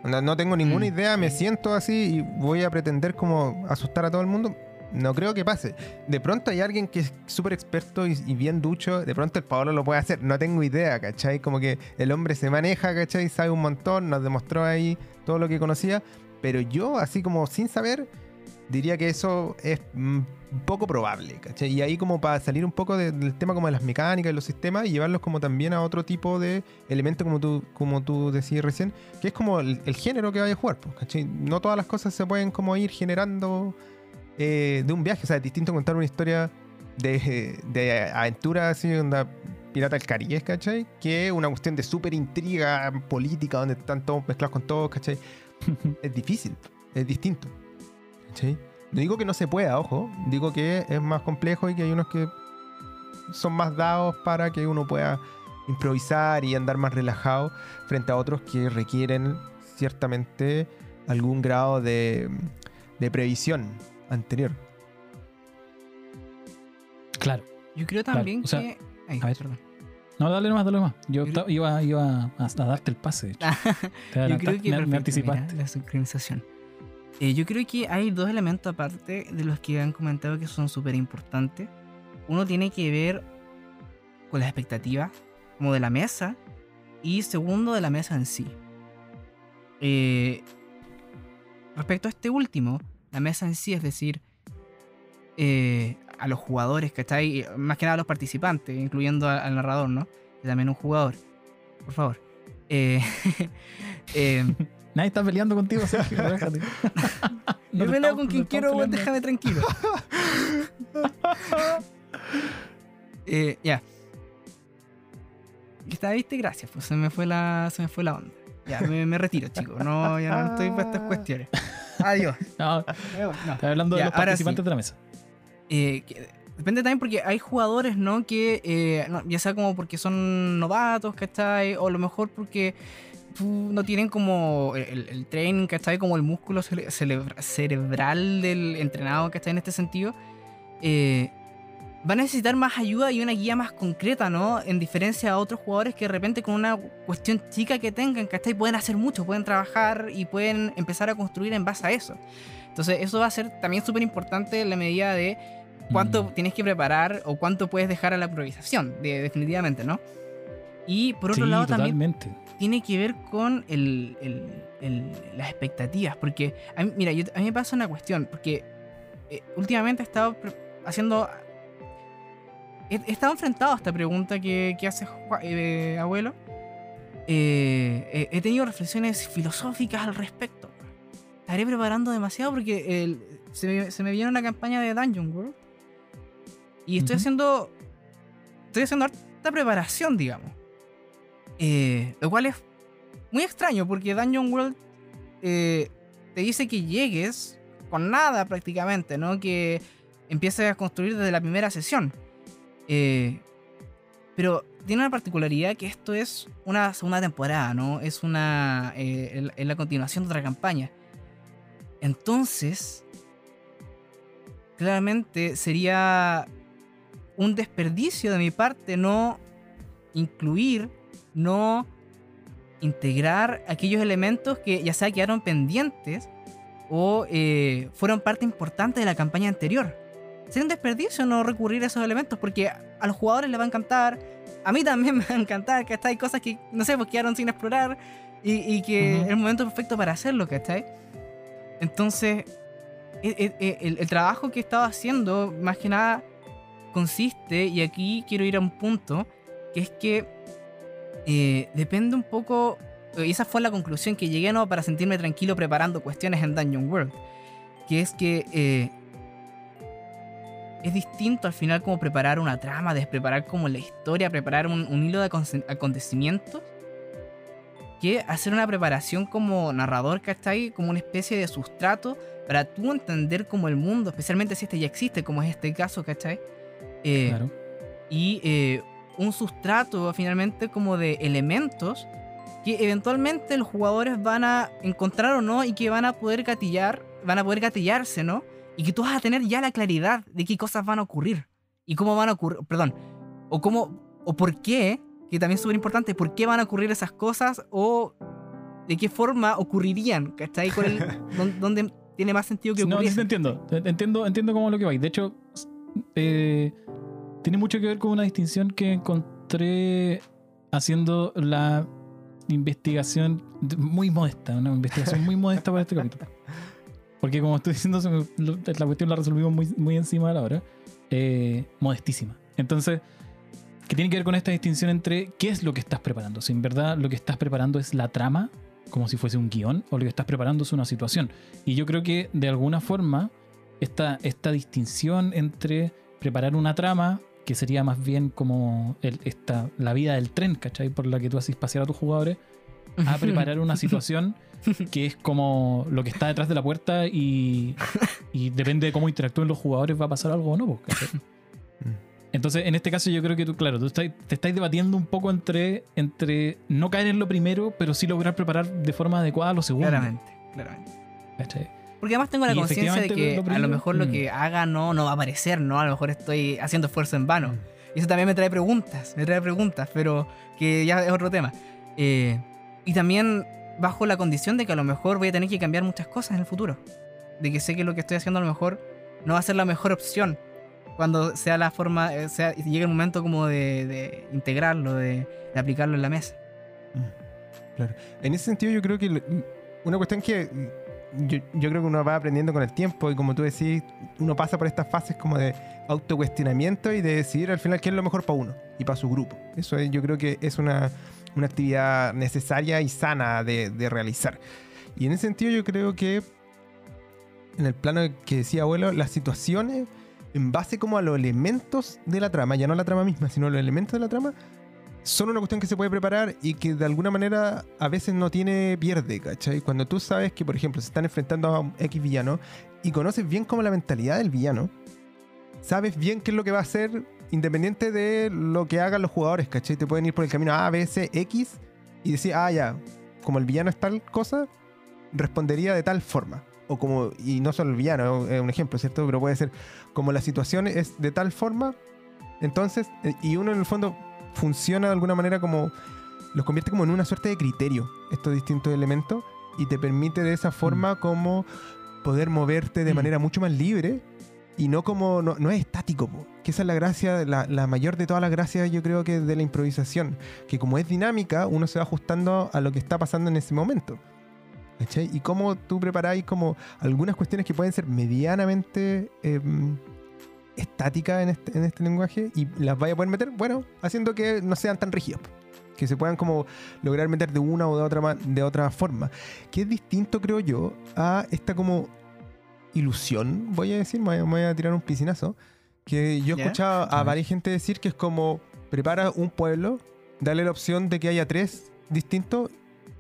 No, no tengo ninguna
Mm,
idea, me siento así y voy a pretender como asustar a todo el mundo. No creo que pase. De pronto hay alguien que es súper experto y, y bien ducho, de pronto el Pablo lo puede hacer. No tengo idea, ¿cachai? Como que el hombre se maneja, ¿cachai? Sabe un montón, nos demostró ahí todo lo que conocía. Pero yo, así como sin saber, diría que eso es mm, poco probable, ¿cachai? Y ahí como para salir un poco de- del tema como de las mecánicas y los sistemas y llevarlos como también a otro tipo de elemento como tú, como tú decías recién, que es como el, el género que vaya a jugar, pues, ¿cachai? No todas las cosas se pueden como ir generando eh, de un viaje, o sea, es distinto contar una historia de, de aventura así, onda Pirata del Caribe, ¿cachai? Que una cuestión de súper intriga política donde están todos mezclados con todos, ¿cachai? es difícil, es distinto. No digo que no se pueda, ojo, digo que es más complejo y que hay unos que son más dados para que uno pueda improvisar y andar más relajado frente a otros que requieren ciertamente algún grado de, de previsión anterior.
Claro.
Yo creo
Claro,
también
o sea,
que. Ay,
a ver.
perdón.
No, dale nomás, dale nomás. Yo iba, iba a, a darte el pase. de hecho. Te
Yo creo que
me, me anticipaste.
mira, la sincronización. Eh, yo creo que hay dos elementos aparte de los que han comentado que son súper importantes. uno tiene que ver con las expectativas, como de la mesa, y segundo, de la mesa en sí. Eh, respecto a este último, la mesa en sí, es decir, eh, a los jugadores, que ahí, Más que nada a los participantes, incluyendo al narrador, ¿no? Que también un jugador. Por favor. Eh, eh,
Nadie está peleando contigo, Sergio. No
yo peleo con quien quiero, weón, déjame tranquilo. Eh, ya. Está, viste, gracias. Pues se me fue la, se me fue la onda. Ya, me, me retiro, chicos. No, ya no estoy para estas cuestiones. Adiós.
No,
No.
estoy hablando de los participantes
sí.
de la mesa.
Eh, depende también porque hay jugadores, ¿no? Que eh, ya sea como porque son novatos, ¿cachai? O a lo mejor porque no tienen como el, el training, ¿cachai? Como el músculo cerebral del entrenado, ¿cachai? En este sentido. Eh, va a necesitar más ayuda y una guía más concreta, ¿no? En diferencia a otros jugadores que de repente con una cuestión chica que tengan, ¿cachai? Pueden hacer mucho, pueden trabajar y pueden empezar a construir en base a eso. Entonces eso va a ser también súper importante en la medida de cuánto
Mm.
tienes que preparar o cuánto puedes dejar a la improvisación, de- definitivamente, ¿no? Y por otro
sí,
lado también tiene que ver con el- el- el- las expectativas. Porque, a mí, mira, yo- a mí me pasa una cuestión. Porque eh, últimamente he estado haciendo. He, he estado enfrentado a esta pregunta que, que hace eh, abuelo. Eh, eh, he tenido reflexiones filosóficas al respecto. Estaré preparando demasiado porque se, me, se me viene una campaña de Dungeon World. Y estoy haciendo. Estoy haciendo harta preparación, digamos. Eh, lo cual es muy extraño porque Dungeon World eh, te dice que llegues con nada prácticamente, ¿no? Que empieces a construir desde la primera sesión. Eh, pero tiene una particularidad que esto es una segunda temporada, ¿no? Es una. eh, es la continuación de otra campaña. Entonces. Claramente sería un desperdicio de mi parte no incluir, no integrar aquellos elementos que ya sea quedaron pendientes o eh, fueron parte importante de la campaña anterior. Sería un desperdicio no recurrir a esos elementos porque a los jugadores les va a encantar, a mí también me va a encantar, que hay cosas que, no sé, pues quedaron sin explorar y, y que es el momento perfecto para hacerlo, ¿cachai? Entonces, e- e- e- el, el trabajo que estaba haciendo, más que nada, consiste, y aquí quiero ir a un punto, que es que eh, depende un poco, y esa fue la conclusión que llegué ¿no? para sentirme tranquilo preparando cuestiones en Dungeon World, que es que eh, es distinto al final como preparar una trama, despreparar como la historia, preparar un, un hilo de acontecimientos, que hacer una preparación como narrador, ¿cachai? Como una especie de sustrato para tú entender como el mundo, especialmente si este ya existe, como es este caso, ¿cachai? Eh,
Claro.
y eh, un sustrato finalmente como de elementos que eventualmente los jugadores van a encontrar o no y que van a poder gatillar, van a poder gatillarse, ¿no? Y que tú vas a tener ya la claridad de qué cosas van a ocurrir y cómo van a ocurrir, perdón, o cómo, o por qué, que también es súper importante, por qué van a ocurrir esas cosas o de qué forma ocurrirían, ¿cachai? Dón- ¿Dónde tiene más sentido que
No, sí te entiendo. Entiendo, entiendo cómo es lo que vais. De hecho, eh, tiene mucho que ver con una distinción que encontré haciendo la investigación muy modesta, una investigación muy modesta para este capítulo. Porque como estoy diciendo, la cuestión la resolvimos muy, muy encima de la hora. Eh, modestísima. Entonces, que tiene que ver con esta distinción entre qué es lo que estás preparando. Si en verdad lo que estás preparando es la trama, como si fuese un guion, o lo que estás preparando es una situación. Y yo creo que de alguna forma esta, esta distinción entre preparar una trama, que sería más bien como el- esta, la vida del tren, ¿cachai? Por la que tú haces pasear a tus jugadores, a preparar una situación que es como lo que está detrás de la puerta y, y depende de cómo interactúen los jugadores va a pasar algo o no. pues, ¿cachai? Entonces, en este caso yo creo que tú, claro, tú estás- te estás debatiendo un poco entre, entre no caer en lo primero, pero sí lograr preparar de forma adecuada lo segundo.
Claramente, claramente.
¿cachai?
Porque además tengo la conciencia de que
lo
a lo mejor lo
mm.
que haga no, no va a aparecer, ¿no? A lo mejor estoy haciendo esfuerzo en vano. Y eso también me trae preguntas, me trae preguntas, pero que ya es otro tema. Eh, y también bajo la condición de que a lo mejor voy a tener que cambiar muchas cosas en el futuro. De que sé que lo que estoy haciendo a lo mejor no va a ser la mejor opción. cuando sea la forma, eh, sea, llegue el momento como de, de integrarlo, de, de aplicarlo en la mesa.
En ese sentido, yo creo que una cuestión que yo, yo creo que uno va aprendiendo con el tiempo y como tú decís, uno pasa por estas fases como de autocuestionamiento y de decidir al final qué es lo mejor para uno y para su grupo. Eso es- yo creo que es una, una actividad necesaria y sana de, de realizar. Y en ese sentido yo creo que en el plano que decía abuelo, las situaciones en base como a los elementos de la trama, ya no la trama misma, sino los elementos de la trama, son una cuestión que se puede preparar y que de alguna manera a veces no tiene pierde, ¿cachai? Cuando tú sabes que, por ejemplo, se están enfrentando a un X villano y conoces bien como la mentalidad del villano, sabes bien qué es lo que va a hacer independiente de lo que hagan los jugadores, ¿cachai? Te pueden ir por el camino A, B, C, X y decir, ah, ya, como el villano es tal cosa, respondería de tal forma. O como, y no solo el villano, es un ejemplo, ¿cierto? Pero puede ser como la situación es de tal forma, entonces, eh, y uno en el fondo funciona de alguna manera como, los convierte como en una suerte de criterio, estos distintos elementos, y te permite de esa forma como poder moverte de
Mm.
manera mucho más libre y no como, no, no es estático, po. que esa es la gracia, la, la mayor de todas las gracias yo creo que de la improvisación, que como es dinámica, uno se va ajustando a lo que está pasando en ese momento. ¿Cachai? Y cómo tú preparáis como algunas cuestiones que pueden ser medianamente em, estáticas en este, en este lenguaje y las vaya a poder meter, bueno, haciendo que no sean tan rígidas. Que se puedan como lograr meter de una o de otra, de otra forma. Que es distinto, creo yo, a esta como ilusión, voy a decir, me voy a, tirar un piscinazo. Que yo he escuchado a varias gente decir que es como prepara un pueblo, dale la opción de que haya tres distintos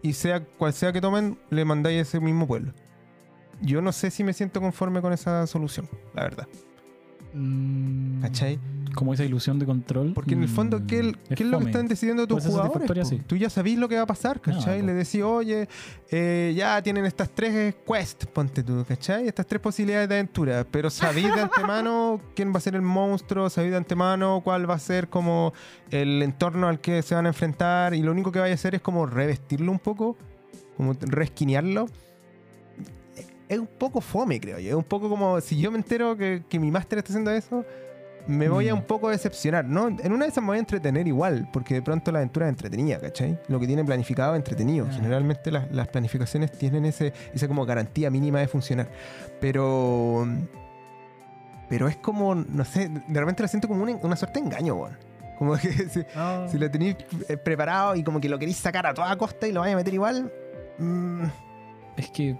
y sea cual sea que tomen, le mandáis ese mismo pueblo. Yo no sé si me siento conforme con esa solución, la verdad.
Mm,
¿Cachai?
Como esa ilusión de control.
Porque en el fondo,
mm,
¿qué,
es
qué es lo que están decidiendo tus jugadores?
sí.
Tú ya sabís lo que va a pasar, ¿cachai?
No,
Le decís, oye, eh, ya tienen estas tres quests, ponte tú, ¿cachai? Estas tres posibilidades de aventura, pero sabéis de antemano quién va a ser el monstruo, sabéis de antemano cuál va a ser como el entorno al que se van a enfrentar y lo único que vaya a hacer es como revestirlo un poco, como resquinearlo. Es un poco fome, creo yo. Es un poco como si yo me entero que, que mi máster está haciendo eso, me voy a
Mm.
un poco decepcionar, ¿no? En una de esas me voy a entretener igual, porque de pronto la aventura es entretenida, ¿cachai? Lo que tiene planificado es entretenido. Generalmente las, las planificaciones tienen ese, esa como garantía mínima de funcionar. Pero. Pero es como, no sé, de repente lo siento como una, una suerte de engaño, weón. Como que si,
oh,
si lo tenéis eh, preparado y como que lo queréis sacar a toda costa y lo vais a meter igual. mm,
Es que.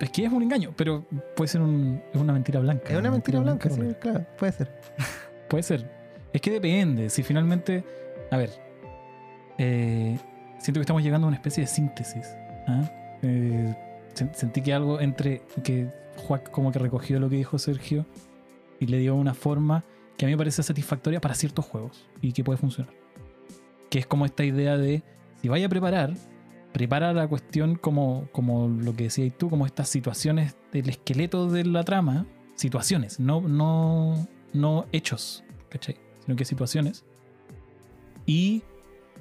Es que es un engaño, pero puede ser un- es una mentira blanca.
es una mentira blanca, sí,
negra.
claro, puede ser.
Puede ser. Es que depende. Si finalmente. A ver. eh, siento que estamos llegando a una especie de síntesis. ¿ah? Eh, sen- sentí que algo entre. que Juac como que recogió lo que dijo Sergio y le dio una forma que a mí me parece satisfactoria para ciertos juegos y que puede funcionar. Que es como esta idea de. Si vaya a preparar. Prepara la cuestión como, como lo que decías tú, como estas situaciones del esqueleto de la trama, situaciones, no, no, no hechos, ¿cachai? Sino que situaciones. Y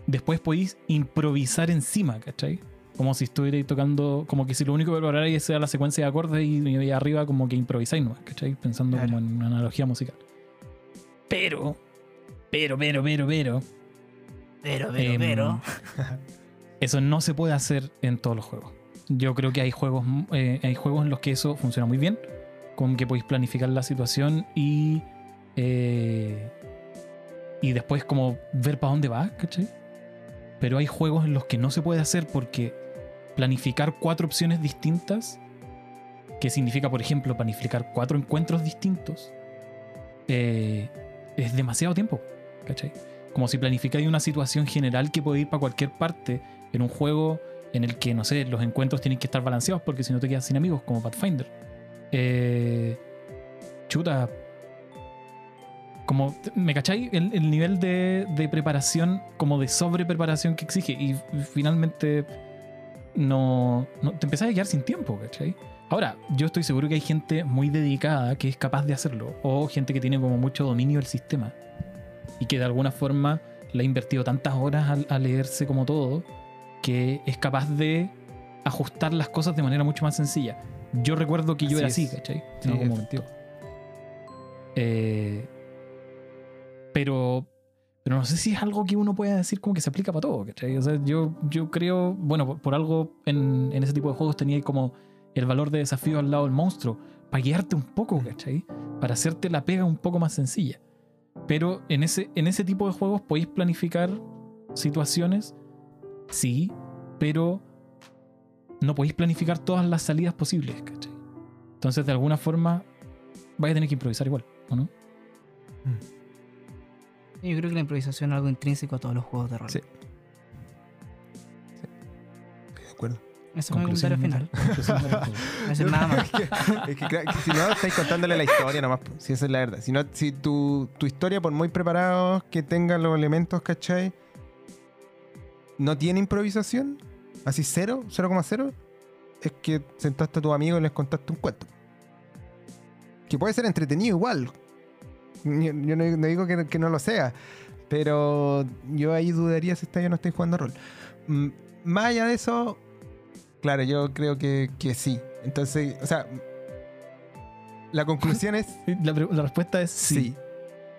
después podéis improvisar encima, ¿cachai? Como si estuvierais tocando, como que si lo único que prepararais sea la secuencia de acordes y, y arriba como que improvisáis nomás, ¿cachai? Pensando
Claro.
como en una analogía musical. Pero, pero, pero, pero, pero,
pero, pero,
Em,
pero.
Eso no se puede hacer en todos los juegos. Yo creo que hay juegos, eh, hay juegos en los que eso funciona muy bien, con que podéis planificar la situación y eh, y después como ver para dónde va, ¿cachai? Pero hay juegos en los que no se puede hacer porque planificar cuatro opciones distintas, que significa, por ejemplo, planificar cuatro encuentros distintos, eh, es demasiado tiempo, ¿cachai? Como si planificáis una situación general que puede ir para cualquier parte en un juego en el que, no sé, los encuentros tienen que estar balanceados porque si no te quedas sin amigos, como Pathfinder. Eh, chuta. Como, ¿me cacháis? El, el nivel de, de preparación, como de sobrepreparación que exige. Y finalmente no, no te empezás a quedar sin tiempo, ¿cachai? Ahora, yo estoy seguro que hay gente muy dedicada que es capaz de hacerlo. O gente que tiene como mucho dominio del sistema. Y que de alguna forma le ha invertido tantas horas a, a leerse como todo que es capaz de ajustar las cosas de manera mucho más sencilla. Yo recuerdo que yo era
es.
así, ¿cachai?
Sí,
En algún momento. Eh, pero, pero no sé si es algo que uno pueda decir como que se aplica para todo, ¿cachai? O sea, yo, yo creo, bueno, por, por algo en, en ese tipo de juegos tenía como el valor de desafío al lado del monstruo, para guiarte un poco, ¿cachai? Para hacerte la pega un poco más sencilla. Pero en ese, en ese tipo de juegos podéis planificar situaciones, sí, pero no podéis planificar todas las salidas posibles, ¿cachai? Entonces, de alguna forma, vais a tener que improvisar igual, ¿o no?
Yo creo que la improvisación es algo intrínseco a todos los juegos de rol.
Sí. Estoy de acuerdo.
Ese fue mi comentario final. No es nada más.
Es que, es que, claro, que si no, estáis contándole la historia nomás. Si esa es la verdad. Si, no, si tu, tu historia, por muy preparados que tenga los elementos, ¿cachai? No tiene improvisación, así cero, 0,0, es que sentaste a tu amigo y les contaste un cuento. Que puede ser entretenido igual. Yo, yo no, no digo que, que no lo sea, pero yo ahí dudaría si está ya no estoy jugando rol. Mm, Más allá de eso, claro, yo creo que, que sí. Entonces, o sea, la conclusión es
La, la respuesta es sí.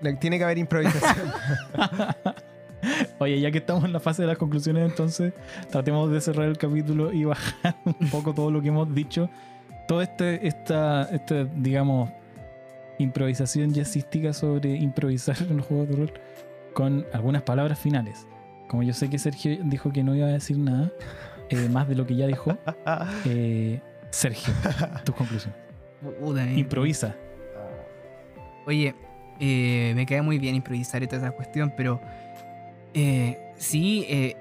sí. Tiene que haber improvisación.
Oye, ya que estamos en la fase de las conclusiones, entonces tratemos de cerrar el capítulo y bajar un poco todo lo que hemos dicho. Toda este, esta, este, digamos, improvisación jazzística sobre improvisar en los juegos de rol con algunas palabras finales. Como yo sé que Sergio dijo que no iba a decir nada, eh, más de lo que ya dijo, eh, Sergio, tus conclusiones.
Eh.
Improvisa.
Oye, eh, me queda muy bien improvisar y toda esa cuestión, pero eh, sí, eh,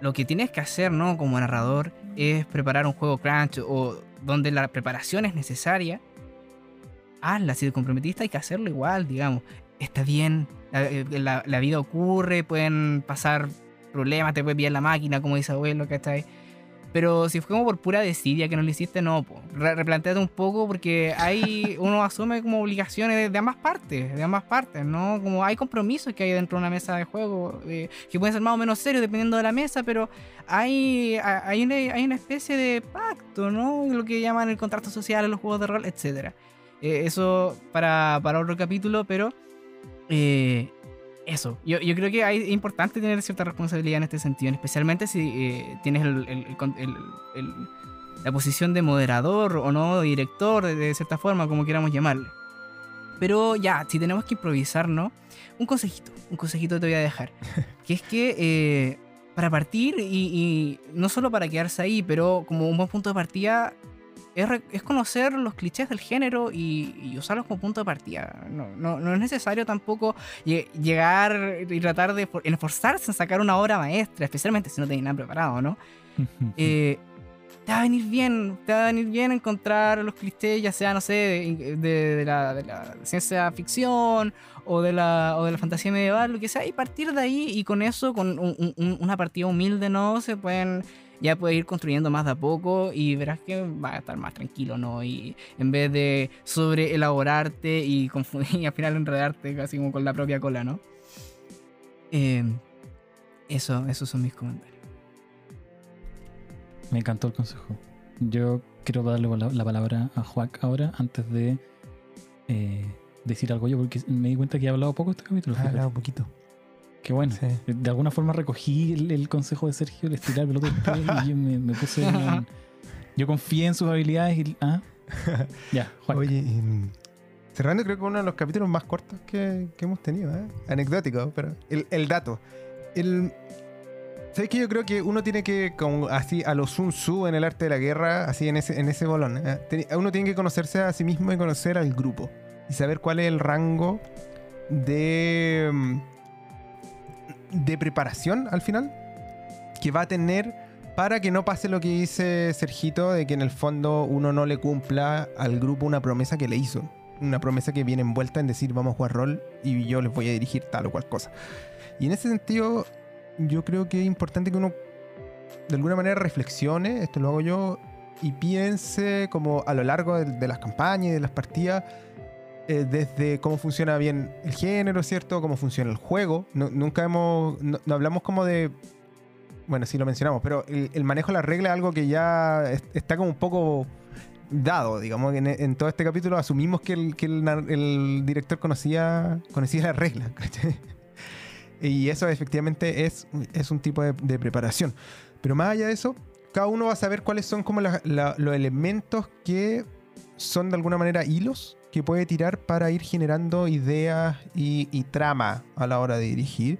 lo que tienes que hacer, ¿no? Como narrador, es preparar un juego crunch o donde la preparación es necesaria. Hazla, si te comprometiste hay que hacerlo igual, digamos. Está bien, la, eh, vida ocurre, pueden pasar problemas, te puede pillar la máquina, como dice abuelo, ¿cachai? Pero si fue como por pura desidia que no lo hiciste, no, po. Re- replantéate un poco porque hay, uno asume como obligaciones de, de ambas partes, de ambas partes, ¿no? Como hay compromisos que hay dentro de una mesa de juego, eh, que pueden ser más o menos serios dependiendo de la mesa, pero hay, hay, una, hay una especie de pacto, ¿no? Lo que llaman el contrato social en los juegos de rol, etc. eso para, para otro capítulo, pero eh, eso, yo, yo creo que hay- es importante tener cierta responsabilidad en este sentido, especialmente si eh, tienes el- el- el la posición de moderador o no, director, de, de cierta forma, como queramos llamarle. Pero ya, si tenemos que improvisar, ¿no? Un consejito, un consejito te voy a dejar. Que es que eh, para partir, y, y no solo para quedarse ahí, pero como un buen punto de partida, es, es conocer los clichés del género y, y usarlos como punto de partida. No, no, no es necesario tampoco lle- llegar y tratar de for- esforzarse en sacar una obra maestra, especialmente si no tenéis nada preparado, ¿no? eh, te va a venir bien, te va a venir bien encontrar los clichés, ya sea, no sé, de, de- de la, de la ciencia ficción o de, la, o de la fantasía medieval, lo que sea, y partir de ahí y con eso, con un- un- una partida humilde, ¿no? Se pueden, ya puedes ir construyendo más de a poco y verás que va a estar más tranquilo, ¿no? Y en vez de sobre elaborarte y, confundir, y al final enredarte casi como con la propia cola, ¿no? Eh, eso, esos son mis comentarios.
Me encantó el consejo. Yo quiero darle la la palabra a Juac ahora, antes de eh, decir algo yo, porque me di cuenta que he hablado poco este capítulo.
Ah,
fíjate.
un poquito.
Qué bueno.
Sí.
De alguna forma recogí el, el consejo de Sergio, el estirar el peloto después, y yo me, me puse. en- yo confié en sus habilidades y. Ah, ya, Juac.
Oye, y, mm, cerrando, creo que uno de los capítulos más cortos que, que hemos tenido, ¿eh? anecdótico, pero el, el dato. El, ¿Sabes que Yo creo que uno tiene que, como así, a los Sun Tzu en el arte de la guerra, así en ese, en ese bolón, ¿eh? Uno tiene que conocerse a sí mismo y conocer al grupo. Y saber cuál es el rango de, mm, de preparación al final que va a tener para que no pase lo que dice Sergito, de que en el fondo uno no le cumpla al grupo una promesa que le hizo. Una promesa que viene envuelta en decir vamos a jugar rol y yo les voy a dirigir tal o cual cosa. Y en ese sentido, yo creo que es importante que uno de alguna manera reflexione, esto lo hago yo, y piense como a lo largo de, las campañas y de las partidas, eh, desde cómo funciona bien el género, ¿cierto? Cómo funciona el juego. Nunca hemos, no, hablamos como de bueno, sí lo mencionamos, pero el, manejo de la regla es algo que ya es- está como un poco dado, digamos, en, todo este capítulo asumimos que el, director conocía, conocía las reglas. Y eso efectivamente es, es un tipo de, preparación. Pero más allá de eso, cada uno va a saber cuáles son como los elementos que son de alguna manera hilos que puede tirar para ir generando ideas y, y trama a la hora de dirigir.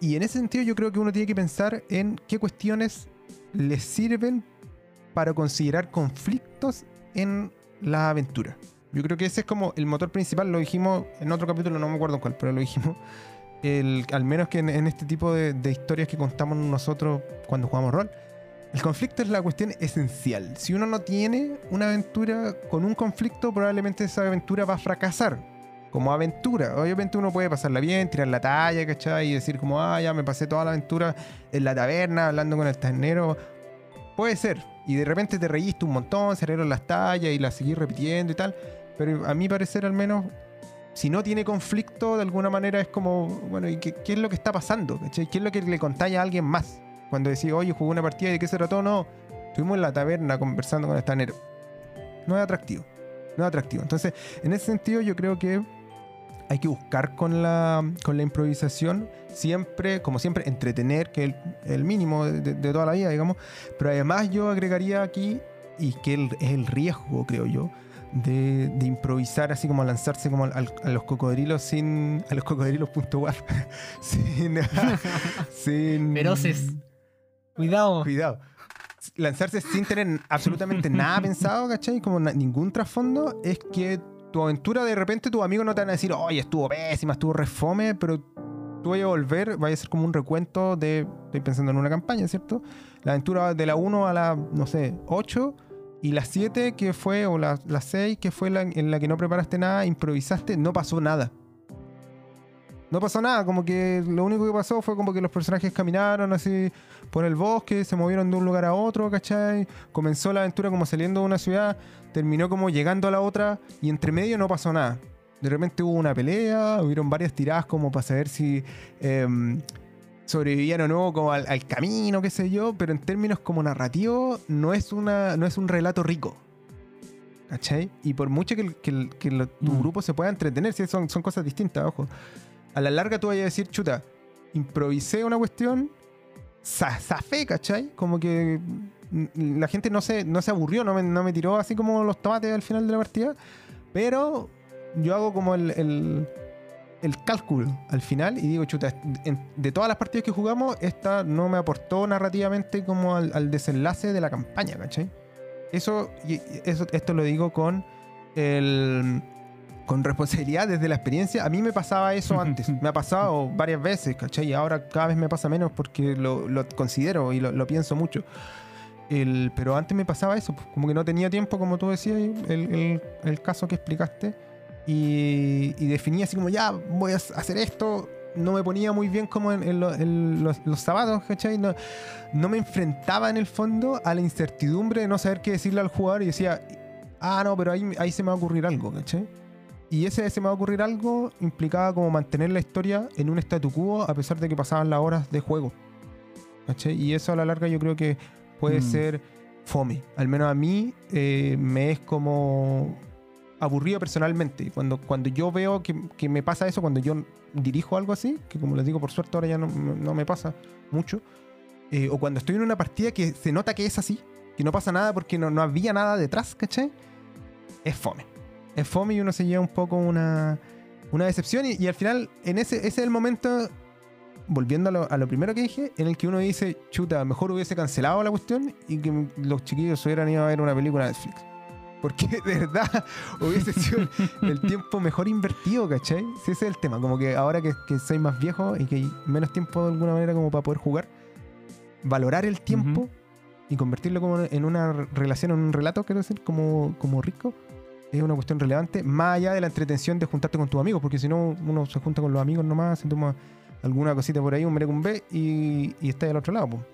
Y en ese sentido yo creo que uno tiene que pensar en qué cuestiones le sirven para considerar conflictos en la aventura. Yo creo que ese es como el motor principal, lo dijimos en otro capítulo, no me acuerdo en cuál, pero lo dijimos. El, al menos que en, este tipo de, de historias que contamos nosotros cuando jugamos rol. El conflicto es la cuestión esencial. Si uno no tiene una aventura con un conflicto, probablemente esa aventura va a fracasar. Como aventura. Obviamente uno puede pasarla bien, tirar la talla, ¿cachai? Y decir como, ah, ya me pasé toda la aventura en la taberna, hablando con el ternero. Puede ser. Y de repente te reíste un montón, se arreglaron las tallas y las seguís repitiendo y tal. Pero a mi parecer al menos, si no tiene conflicto, de alguna manera es como, bueno, ¿y qué, qué es lo que está pasando? ¿Qué es lo que le contáis a alguien más? Cuando decís, oye, jugué una partida y de qué se trató, no. Estuvimos en la taberna conversando con el tanero. No es atractivo. No es atractivo. Entonces, en ese sentido, yo creo que hay que buscar con la, con la improvisación siempre, como siempre, entretener, que es el, el mínimo de, de- de toda la vida, digamos. Pero además yo agregaría aquí, y que el- es el riesgo, creo yo, de, de improvisar así como lanzarse como al- a los cocodrilos sin... a los cocodrilos punto war. sin... sin...
Feroces. Cuidado.
Cuidado. Lanzarse sin tener absolutamente nada pensado, ¿cachai? Como ningún trasfondo, es que tu aventura de repente tus amigos no te van a decir, oye, estuvo pésima, estuvo refome, pero tú vas a volver, vaya a ser como un recuento de, estoy pensando en una campaña, ¿cierto? La aventura de la 1 a la, no sé, 8, y la 7 que fue, o la, la 6 que fue en la que no preparaste nada, improvisaste, no pasó nada. No pasó nada, como que lo único que pasó fue como que los personajes caminaron así por el bosque, se movieron de un lugar a otro, ¿cachai? Comenzó la aventura como saliendo de una ciudad, terminó como llegando a la otra y entre medio no pasó nada. De repente hubo una pelea, hubieron varias tiradas como para saber si em, sobrevivían o no como al, al camino, qué sé yo, pero en términos como narrativos no es, una, no es un relato rico. ¿Cachai? Y por mucho que, el- que el- que lo- tu
Mm.
grupo se pueda entretener, sí, son, son cosas distintas, ojo. A la larga tú vayas a decir, chuta, improvisé una cuestión, za- zafé, ¿cachai? Como que mm, la gente no se, no se aburrió, no me, no me tiró así como los tomates al final de la partida, pero yo hago como el, el, el cálculo al final y digo, chuta, en- de todas las partidas que jugamos, esta no me aportó narrativamente como al, al desenlace de la campaña, ¿cachai? Eso, y eso, esto lo digo con el con responsabilidad desde la experiencia. A mí me pasaba eso antes. Me ha pasado varias veces, ¿cachai? Y ahora cada vez me pasa menos porque lo, lo considero y lo, lo pienso mucho. El, pero antes me pasaba eso, pues, como que no tenía tiempo, como tú decías, el, el- el caso que explicaste. Y, y definía así como, ya, voy a hacer esto. No me ponía muy bien como en, en lo- en los, los zapatos, ¿cachai? No, no me enfrentaba en el fondo a la incertidumbre de no saber qué decirle al jugador y decía, ah, no, pero ahí, ahí se me va a ocurrir algo, ¿cachai? Y ese se me va a ocurrir algo implicaba como mantener la historia en un statu quo a pesar de que pasaban las horas de juego. Y eso a la larga yo creo que puede
Mm.
ser fome. Al menos a mí eh, me es como aburrido personalmente. Cuando, cuando yo veo que, que me pasa eso, cuando yo dirijo algo así, que como les digo, por suerte ahora ya no, no me pasa mucho, eh, o cuando estoy en una partida que se nota que es así, que no pasa nada porque no, no había nada detrás, ¿cachai? Es fome. Es fome y uno se lleva un poco una, una decepción y, y al final en ese, ese es el momento, volviendo a lo, a lo primero que dije, en el que uno dice, chuta, mejor hubiese cancelado la cuestión y que los chiquillos hubieran ido a ver una película de Netflix. Porque de verdad hubiese sido el, el tiempo mejor invertido, ¿cachai? Si ese es el tema, como que ahora que, que soy más viejo y que hay menos tiempo de alguna manera como para poder jugar, valorar el tiempo y convertirlo como en una re- relación, en un relato, quiero decir, como, como rico, es una cuestión relevante, más allá de la entretención de juntarte con tus amigos, porque si no, uno se junta con los amigos nomás, se toma alguna cosita por ahí, un merecumbe y, y está al otro lado. po.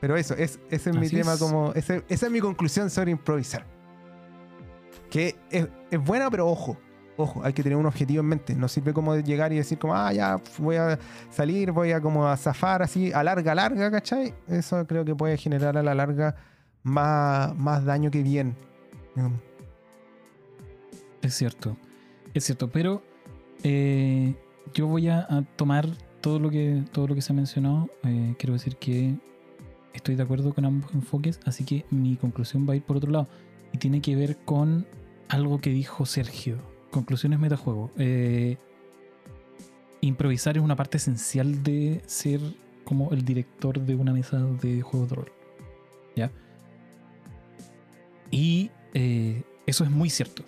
Pero eso, es, ese es mi tema,
es.
como ese- esa es mi conclusión sobre improvisar. Que es, es buena, pero ojo, ojo, hay que tener un objetivo en mente. No sirve como de llegar y decir como, ah, ya voy a salir, voy a como a zafar así a larga, larga, ¿cachai? Eso creo que puede generar a la larga más, más daño que bien.
Es cierto. Es cierto, pero eh, yo voy a, tomar todo lo que todo lo que se ha mencionado. Eh, quiero decir que estoy de acuerdo con ambos enfoques, así que mi conclusión va a ir por otro lado y tiene que ver con algo que dijo Sergio. Conclusiones metajuego. Eh, improvisar es una parte esencial de ser como el director de una mesa de juegos de rol. ¿Ya? Y eso es muy cierto.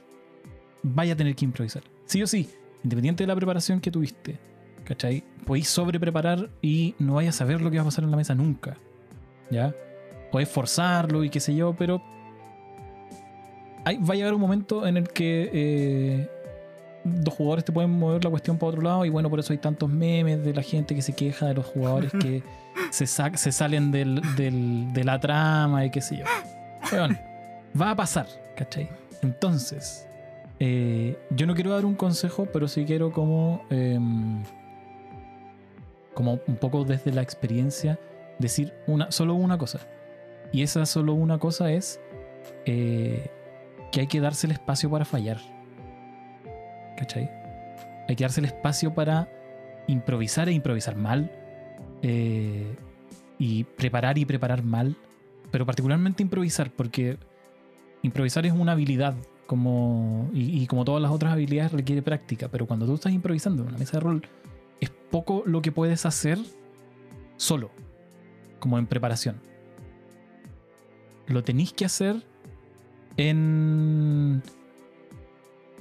Vaya a tener que improvisar. Sí o sí, independiente de la preparación que tuviste. ¿Cachai? Podéis sobrepreparar y no vayas a saber lo que va a pasar en la mesa nunca. ¿Ya? Podéis forzarlo y qué sé yo, pero hay- va a llegar un momento en el que eh, dos jugadores te pueden mover la cuestión para otro lado y bueno, por eso hay tantos memes de la gente que se queja de los jugadores que se, sa- se salen del- del- de la trama y qué sé yo. Va a pasar, ¿cachai? Entonces, eh, yo no quiero dar un consejo, pero sí quiero como, em, como un poco desde la experiencia decir una, solo una cosa. Y esa solo una cosa es eh, que hay que darse el espacio para fallar. ¿Cachai? Hay que darse el espacio para improvisar e improvisar mal. eh, y preparar y preparar mal. Pero particularmente improvisar, porque improvisar es una habilidad. Como, y, como todas las otras habilidades requiere práctica. Pero cuando tú estás improvisando en una mesa de rol, es poco lo que puedes hacer solo. Como en preparación. Lo tenéis que hacer en,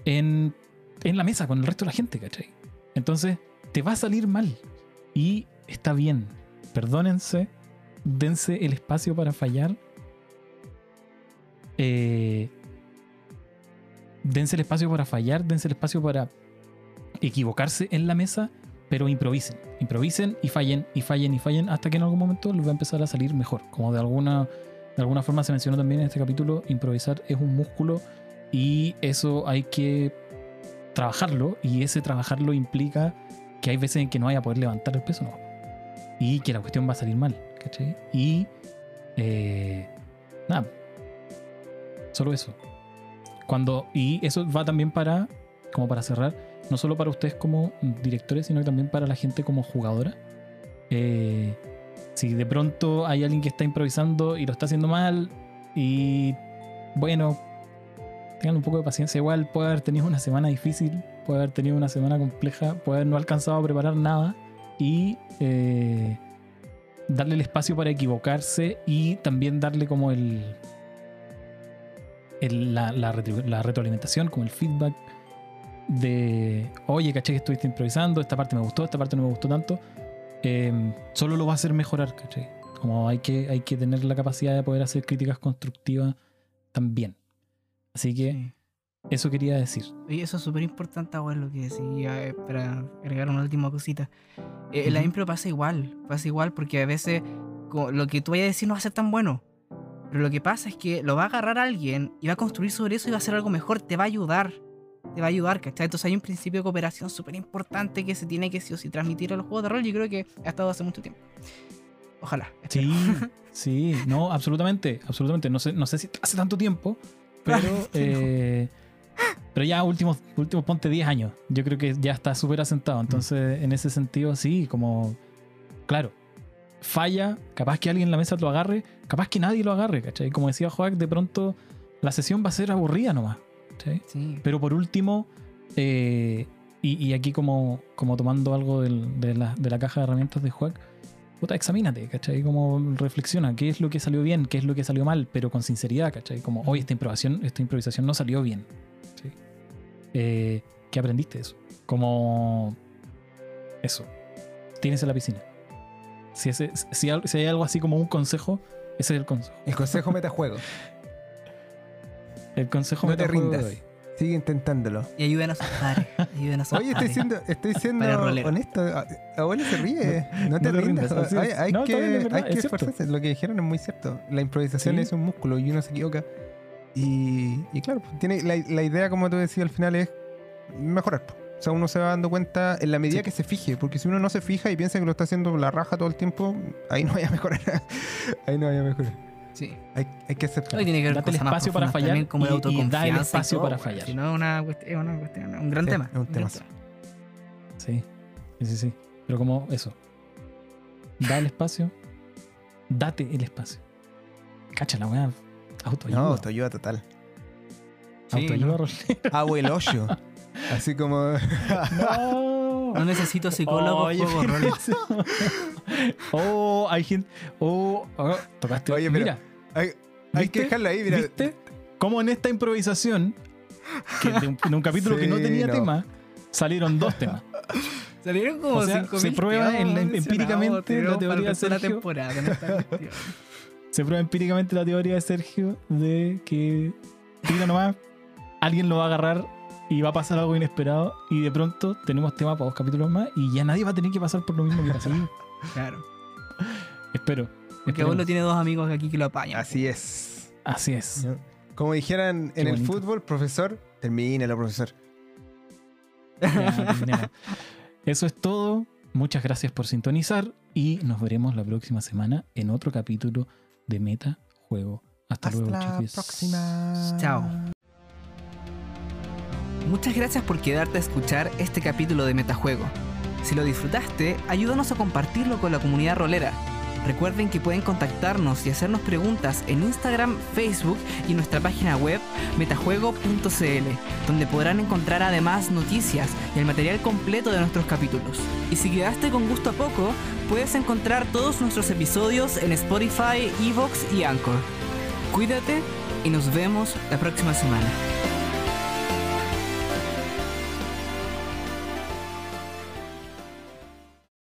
en, en la mesa con el resto de la gente, ¿cachai? Entonces, te va a salir mal. Y está bien. Perdónense. Dense el espacio para fallar. Eh, dense el espacio para fallar. Dense el espacio para equivocarse en la mesa. Pero improvisen. Improvisen y fallen y fallen y fallen hasta que en algún momento les va a empezar a salir mejor. Como de alguna, de alguna forma se mencionó también en este capítulo, improvisar es un músculo y eso hay que trabajarlo y ese trabajarlo implica que hay veces en que no vaya a poder levantar el peso no. y que la cuestión va a salir mal y eh, nada solo eso cuando y eso va también para como para cerrar no solo para ustedes como directores sino también para la gente como jugadora Eh, si de pronto hay alguien que está improvisando y lo está haciendo mal y bueno tengan un poco de paciencia. Igual puede haber tenido una semana difícil, puede haber tenido una semana compleja, puede haber no alcanzado a preparar nada y eh, darle el espacio para equivocarse y también darle como el, el- la, la la retroalimentación, como el feedback de, oye, caché que estuviste improvisando, esta parte me gustó, esta parte no me gustó tanto. Eh, solo lo va a hacer mejorar, caché. Como hay que, hay que tener la capacidad de poder hacer críticas constructivas también. Así que
Sí.
eso quería decir.
Oye, eso es súper importante, abuelo, lo que decía, eh, para agregar una última cosita. Eh, en La
Ujú.
impro pasa igual, pasa igual porque a veces lo que tú vayas a decir no va a ser tan bueno. Pero lo que pasa es que lo va a agarrar alguien y va a construir sobre eso y va a hacer algo mejor, te va a ayudar. Te va a ayudar, ¿cachai? Entonces hay un principio de cooperación súper importante que se tiene que sí o sí transmitir a los juegos de rol. Yo creo que ha estado hace mucho tiempo. Ojalá. espero.
Sí, sí, no, absolutamente, absolutamente. No sé, no sé si hace tanto tiempo, pero, eh, pero ya últimos, últimos, ponte 10 años. Yo creo que ya está súper asentado. Entonces, en ese sentido, sí, como, claro, falla, capaz que alguien en la mesa lo agarre, capaz que nadie lo agarre, ¿cachai? Como decía Joac, de pronto la sesión va a ser aburrida nomás, ¿cachai?
Sí.
Pero por último, eh, y, y aquí como, como tomando algo del- de, la, de la caja de herramientas de Juac, puta, examínate, ¿cachai? Como reflexiona, qué es lo que salió bien, qué es lo que salió mal, pero con sinceridad, ¿cachai? Como, hoy esta improvisación, esta improvisación no salió bien. ¿sí? Eh, ¿Qué aprendiste eso? Como eso. Tienes en la piscina. Si, ese, si, si hay algo así como un consejo, ese es el consejo.
El consejo metajuego.
El consejo
No te
metajuego de
rindas.
hoy.
Sigue intentándolo.
Y ayuden a sus padres. Ayuden a sus
Oye, estoy siendo, estoy siendo honesto. A- Abuelo se ríe. No te
no te
rindas.
rindas,
Hay,
No,
que,
verdad,
hay que
es
esforzarse. Lo que dijeron es muy cierto. La improvisación
Sí.
es un músculo y uno se equivoca. Y, y claro, pues, tiene la, la idea, como tú decías al final, es mejorar. O sea, uno se va dando cuenta en la medida
Sí.
que se fije. Porque si uno no se fija y piensa que lo está haciendo la raja todo el tiempo, ahí no vaya a mejorar. ahí no vaya a mejorar.
Sí.
Hay, hay que aceptar.
Hoy tiene que
Date el espacio para fallar
como
y- y da el espacio
todo,
para fallar.
Si no, es una cuestión, es una cuestión- un gran
Sí,
tema.
es un temazo.
Sí. Sí, sí, sí. Pero como eso. Da el espacio. Date el espacio. Cacha la weá. Autoayuda.
No, autoayuda total.
Sí,
Autoayuda,
¿no?
rolero.
Así como.
No.
No necesito psicólogo,
Oye,
juego rol.
Oh, hay gente. Oh, oh, tocaste.
Oye, pero-
Mira,
Hay, que dejarlo ahí, mira.
¿viste? Como en esta improvisación, que de un, de un capítulo que no tenía
no.
tema, salieron dos temas.
Salieron como
O sea,
5.000
se prueba en empíricamente la teoría de
la
Sergio.
esta.
Se prueba empíricamente la teoría de Sergio de que tira nomás, alguien lo va a agarrar y va a pasar algo inesperado y de pronto tenemos tema para dos capítulos más y ya nadie va a tener que pasar por lo mismo que pasó.
Claro.
Espero.
Porque abuelo tiene dos amigos aquí que lo apañan.
Así es.
Así es.
Como dijeran
Qué
en el
bonito.
fútbol, profesor, termínalo, profesor.
Ya. Eso es todo. Muchas gracias por sintonizar y nos veremos la próxima semana en otro capítulo de Meta Juego. Hasta,
Hasta
luego,
la
chiquis.
próxima.
Chao. Muchas gracias por quedarte a escuchar este capítulo de Metajuego. Si lo disfrutaste, ayúdanos a compartirlo con la comunidad rolera. Recuerden que pueden contactarnos y hacernos preguntas en Instagram, Facebook y nuestra página web metajuego.cl, donde podrán encontrar además noticias y el material completo de nuestros capítulos. Y si quedaste con gusto a poco, puedes encontrar todos nuestros episodios en Spotify, Evox y Anchor. Cuídate y nos vemos la próxima semana.